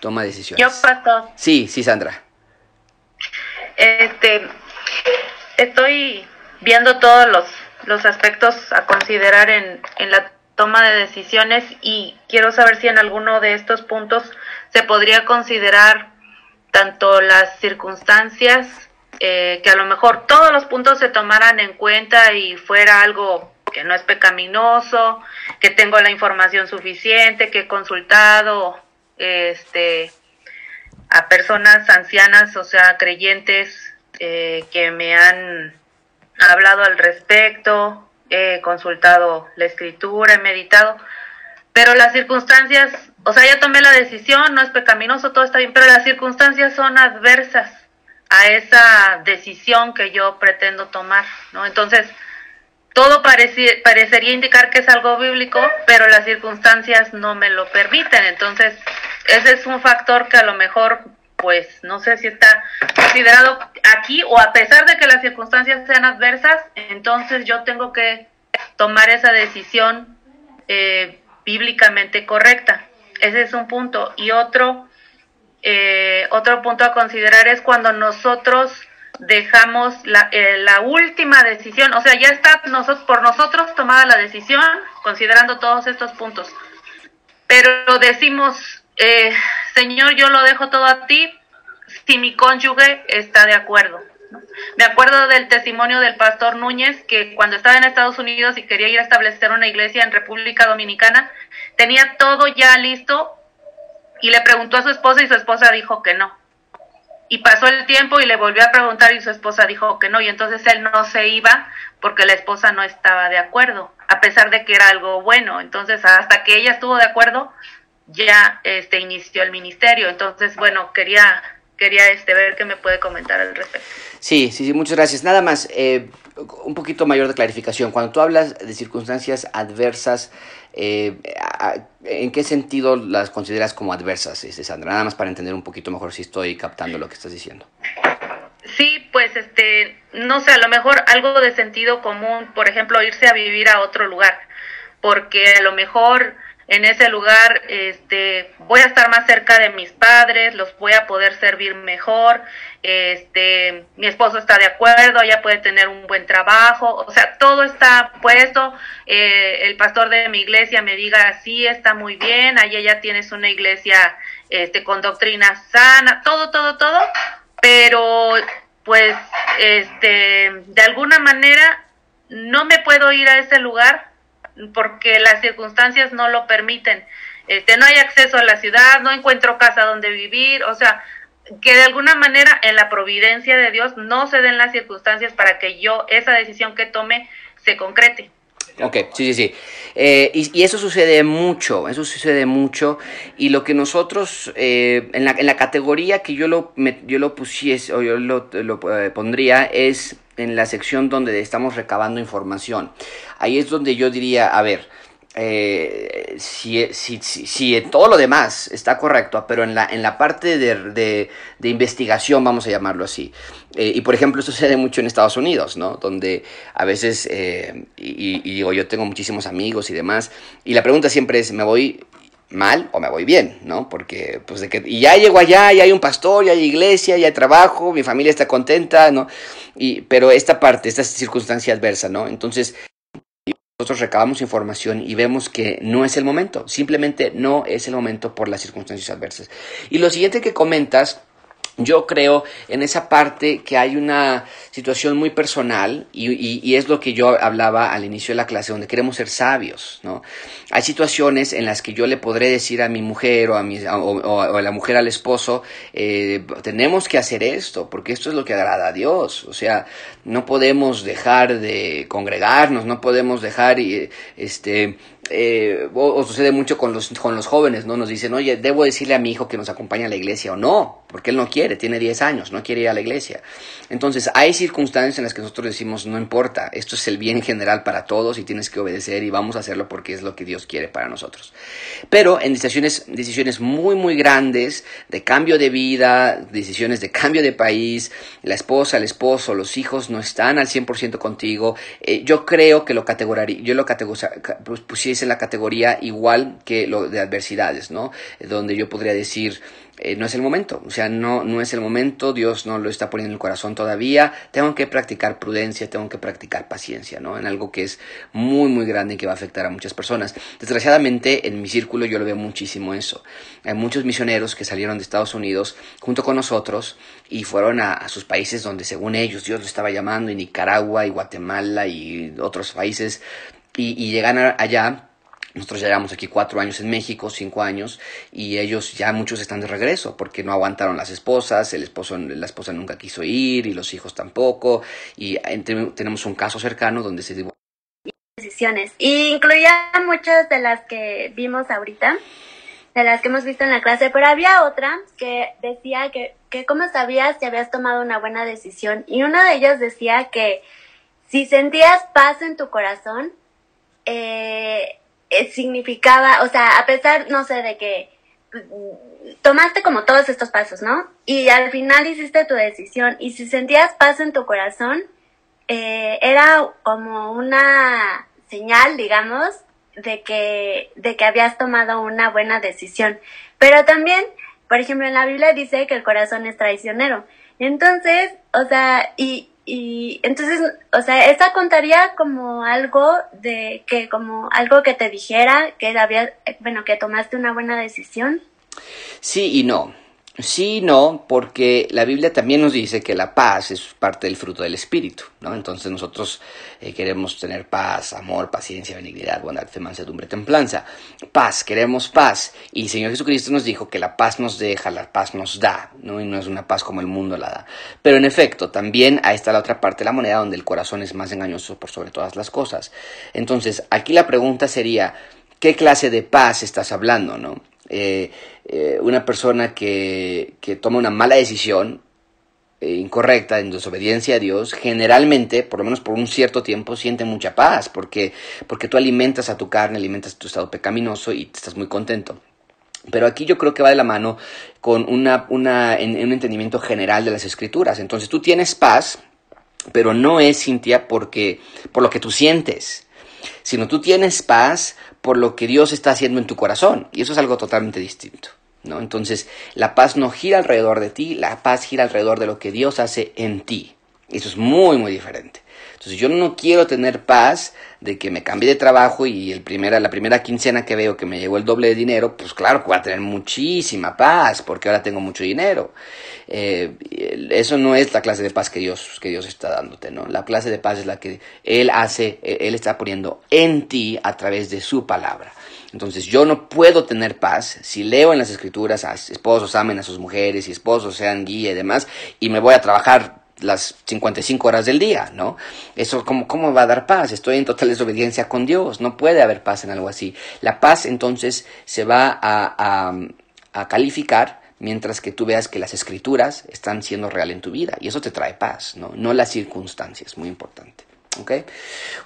Speaker 1: Toma decisiones.
Speaker 5: Yo, Pato.
Speaker 1: Sí, sí, Sandra.
Speaker 5: Este, estoy viendo todos los los aspectos a considerar en, en la toma de decisiones y quiero saber si en alguno de estos puntos se podría considerar tanto las circunstancias, eh, que a lo mejor todos los puntos se tomaran en cuenta y fuera algo que no es pecaminoso, que tengo la información suficiente, que he consultado este, a personas ancianas, o sea, creyentes eh, que me han hablado al respecto, he consultado la escritura, he meditado, pero las circunstancias, o sea, ya tomé la decisión, no es pecaminoso, todo está bien, pero las circunstancias son adversas a esa decisión que yo pretendo tomar, ¿no? Entonces, todo parecería indicar que es algo bíblico, pero las circunstancias no me lo permiten. Entonces, ese es un factor que a lo mejor pues no sé si está considerado aquí o a pesar de que las circunstancias sean adversas, entonces yo tengo que tomar esa decisión eh, bíblicamente correcta. Ese es un punto. Y otro, eh, otro punto a considerar es cuando nosotros dejamos la, eh, la última decisión, o sea, ya está nosotros, por nosotros tomada la decisión, considerando todos estos puntos, pero decimos, eh, Señor, yo lo dejo todo a ti si mi cónyuge está de acuerdo. Me acuerdo del testimonio del pastor Núñez que cuando estaba en Estados Unidos y quería ir a establecer una iglesia en República Dominicana, tenía todo ya listo y le preguntó a su esposa y su esposa dijo que no. Y pasó el tiempo y le volvió a preguntar y su esposa dijo que no. Y entonces él no se iba porque la esposa no estaba de acuerdo, a pesar de que era algo bueno. Entonces hasta que ella estuvo de acuerdo, ya este inició el ministerio. Entonces, bueno, quería quería este ver qué me puede comentar al respecto.
Speaker 1: Sí, sí, sí, muchas gracias. Nada más, eh, un poquito mayor de clarificación. Cuando tú hablas de circunstancias adversas, eh, ¿en qué sentido las consideras como adversas, este, Sandra? Nada más para entender un poquito mejor si estoy captando lo que estás diciendo.
Speaker 5: Sí, pues este, no sé, a lo mejor algo de sentido común, por ejemplo, irse a vivir a otro lugar, porque a lo mejor en ese lugar este voy a estar más cerca de mis padres, los voy a poder servir mejor, este mi esposo está de acuerdo, ella puede tener un buen trabajo, o sea, todo está puesto, eh, el pastor de mi iglesia me diga, sí, está muy bien, ahí ya tienes una iglesia este con doctrina sana, todo, todo, todo, pero pues este de alguna manera no me puedo ir a ese lugar porque las circunstancias no lo permiten. Este, no hay acceso a la ciudad, no encuentro casa donde vivir, o sea, que de alguna manera en la providencia de Dios no se den las circunstancias para que yo esa decisión que tome se concrete.
Speaker 1: Ok, sí, sí, sí. Eh, y, eso sucede mucho, eso sucede mucho. Y lo que nosotros, eh, en, la, en, la, categoría que yo lo, yo lo pusiese, o yo lo, lo eh, pondría, es en la sección donde estamos recabando información. Ahí es donde yo diría, a ver, eh, si, si, si, todo lo demás está correcto, pero en la, en la parte de, de, investigación, vamos a llamarlo así, eh, y por ejemplo, esto sucede mucho en Estados Unidos, ¿no? Donde a veces, eh, y, digo, yo tengo muchísimos amigos y demás, y la pregunta siempre es, ¿me voy mal o me voy bien, ¿no? Porque, pues, de que, y ya llego allá, ya hay un pastor, ya hay iglesia, ya hay trabajo, mi familia está contenta, ¿no? Y, pero esta parte, esta circunstancia adversa, ¿no? Entonces, nosotros recabamos información y vemos que no es el momento, simplemente no es el momento por las circunstancias adversas. Y lo siguiente que comentas yo creo en esa parte que hay una situación muy personal y, es lo que yo hablaba al inicio de la clase, donde queremos ser sabios, ¿no? Hay situaciones en las que yo le podré decir a mi mujer o a, mi, o, a la mujer al esposo, eh, tenemos que hacer esto, porque esto es lo que agrada a Dios, o sea, no podemos dejar de congregarnos, no podemos dejar, este, eh, o, sucede mucho con los, con los jóvenes, ¿no? Nos dicen, oye, debo decirle a mi hijo que nos acompañe a la iglesia o no, porque él no quiere, tiene 10 años, no quiere ir a la iglesia. Entonces, hay circunstancias en las que nosotros decimos, no importa, esto es el bien general para todos y tienes que obedecer y vamos a hacerlo porque es lo que Dios quiere para nosotros. Pero en decisiones, decisiones muy, muy grandes, de cambio de vida, decisiones de cambio de país, la esposa, el esposo, los hijos no están al 100% contigo, eh, yo creo que lo categoraría, yo lo categorizaría, pues, en la categoría igual que lo de adversidades, ¿no? Donde yo podría decir, eh, no es el momento, o sea, no, no es el momento, Dios no lo está poniendo en el corazón todavía, tengo que practicar prudencia, tengo que practicar paciencia, ¿no? En algo que es muy, muy grande y que va a afectar a muchas personas. Desgraciadamente, en mi círculo yo lo veo muchísimo eso. Hay muchos misioneros que salieron de Estados Unidos junto con nosotros y fueron a, sus países donde según ellos Dios lo estaba llamando, y Nicaragua y Guatemala y otros países, y, y llegan allá nosotros ya llevamos aquí cuatro años en México, cinco años, y ellos ya muchos están de regreso porque no aguantaron las esposas, el esposo, la esposa nunca quiso ir y los hijos tampoco, y tenemos un caso cercano donde se
Speaker 3: decisiones. Y incluía muchas de las que vimos ahorita, de las que hemos visto en la clase, pero había otra que decía que, que cómo sabías si habías tomado una buena decisión y uno de ellos decía que si sentías paz en tu corazón, eh, significaba, o sea, a pesar, no sé, de que tomaste como todos estos pasos, ¿no? Y al final hiciste tu decisión y si sentías paz en tu corazón, eh, era como una señal, digamos, de que, de que habías tomado una buena decisión. Pero también, por ejemplo, en la Biblia dice que el corazón es traicionero. Entonces, o sea, y, y entonces, o sea, esa contaría como algo de que, como algo que te dijera que había, bueno, que tomaste una buena decisión.
Speaker 1: Sí y no. Sí, no, porque la Biblia también nos dice que la paz es parte del fruto del Espíritu, ¿no? Entonces nosotros eh, queremos tener paz, amor, paciencia, benignidad, bondad, fe, mansedumbre, templanza. Paz, queremos paz. Y el Señor Jesucristo nos dijo que la paz nos deja, la paz nos da, ¿no? Y no es una paz como el mundo la da. Pero en efecto, también ahí está la otra parte de la moneda donde el corazón es más engañoso por sobre todas las cosas. Entonces, aquí la pregunta sería, ¿qué clase de paz estás hablando, no? Eh, eh, una persona que, que, toma una mala decisión eh, incorrecta en desobediencia a Dios, generalmente, por lo menos por un cierto tiempo, siente mucha paz, porque, porque tú alimentas a tu carne, alimentas tu estado pecaminoso y estás muy contento. Pero aquí yo creo que va de la mano con una, una, en, un entendimiento general de las escrituras. Entonces tú tienes paz, pero no es, Cintia, porque, por lo que tú sientes, sino tú tienes paz por lo que Dios está haciendo en tu corazón. Y eso es algo totalmente distinto. ¿no? Entonces, la paz no gira alrededor de ti, la paz gira alrededor de lo que Dios hace en ti. Eso es muy, muy diferente. Entonces yo no quiero tener paz de que me cambié de trabajo y el primera, la primera quincena que veo que me llegó el doble de dinero, pues claro que voy a tener muchísima paz porque ahora tengo mucho dinero. Eh, eso no es la clase de paz que Dios, que Dios está dándote, ¿no? La clase de paz es la que Él hace, Él está poniendo en ti a través de su palabra. Entonces yo no puedo tener paz si leo en las escrituras a esposos amen a sus mujeres y esposos sean guía y demás y me voy a trabajar las 55 horas del día, ¿no? Eso, ¿cómo, ¿cómo va a dar paz? Estoy en total desobediencia con Dios, no puede haber paz en algo así. La paz entonces se va a, a calificar mientras que tú veas que las escrituras están siendo real en tu vida y eso te trae paz, ¿no? No las circunstancias, muy importante. Okay.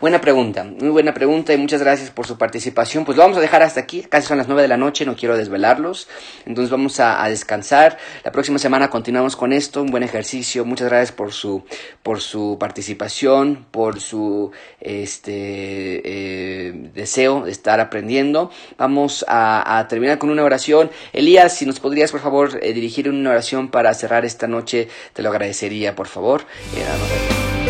Speaker 1: Buena pregunta, muy buena pregunta y muchas gracias por su participación. Pues lo vamos a dejar hasta aquí, casi son las 9 de la noche, no quiero desvelarlos, entonces vamos a, descansar. La próxima semana continuamos con esto, un buen ejercicio. Muchas gracias por su, por su participación, por su este, eh, deseo de estar aprendiendo. Vamos a, terminar con una oración. Elías, si nos podrías por favor eh, dirigir una oración para cerrar esta noche, te lo agradecería, por favor. Eh,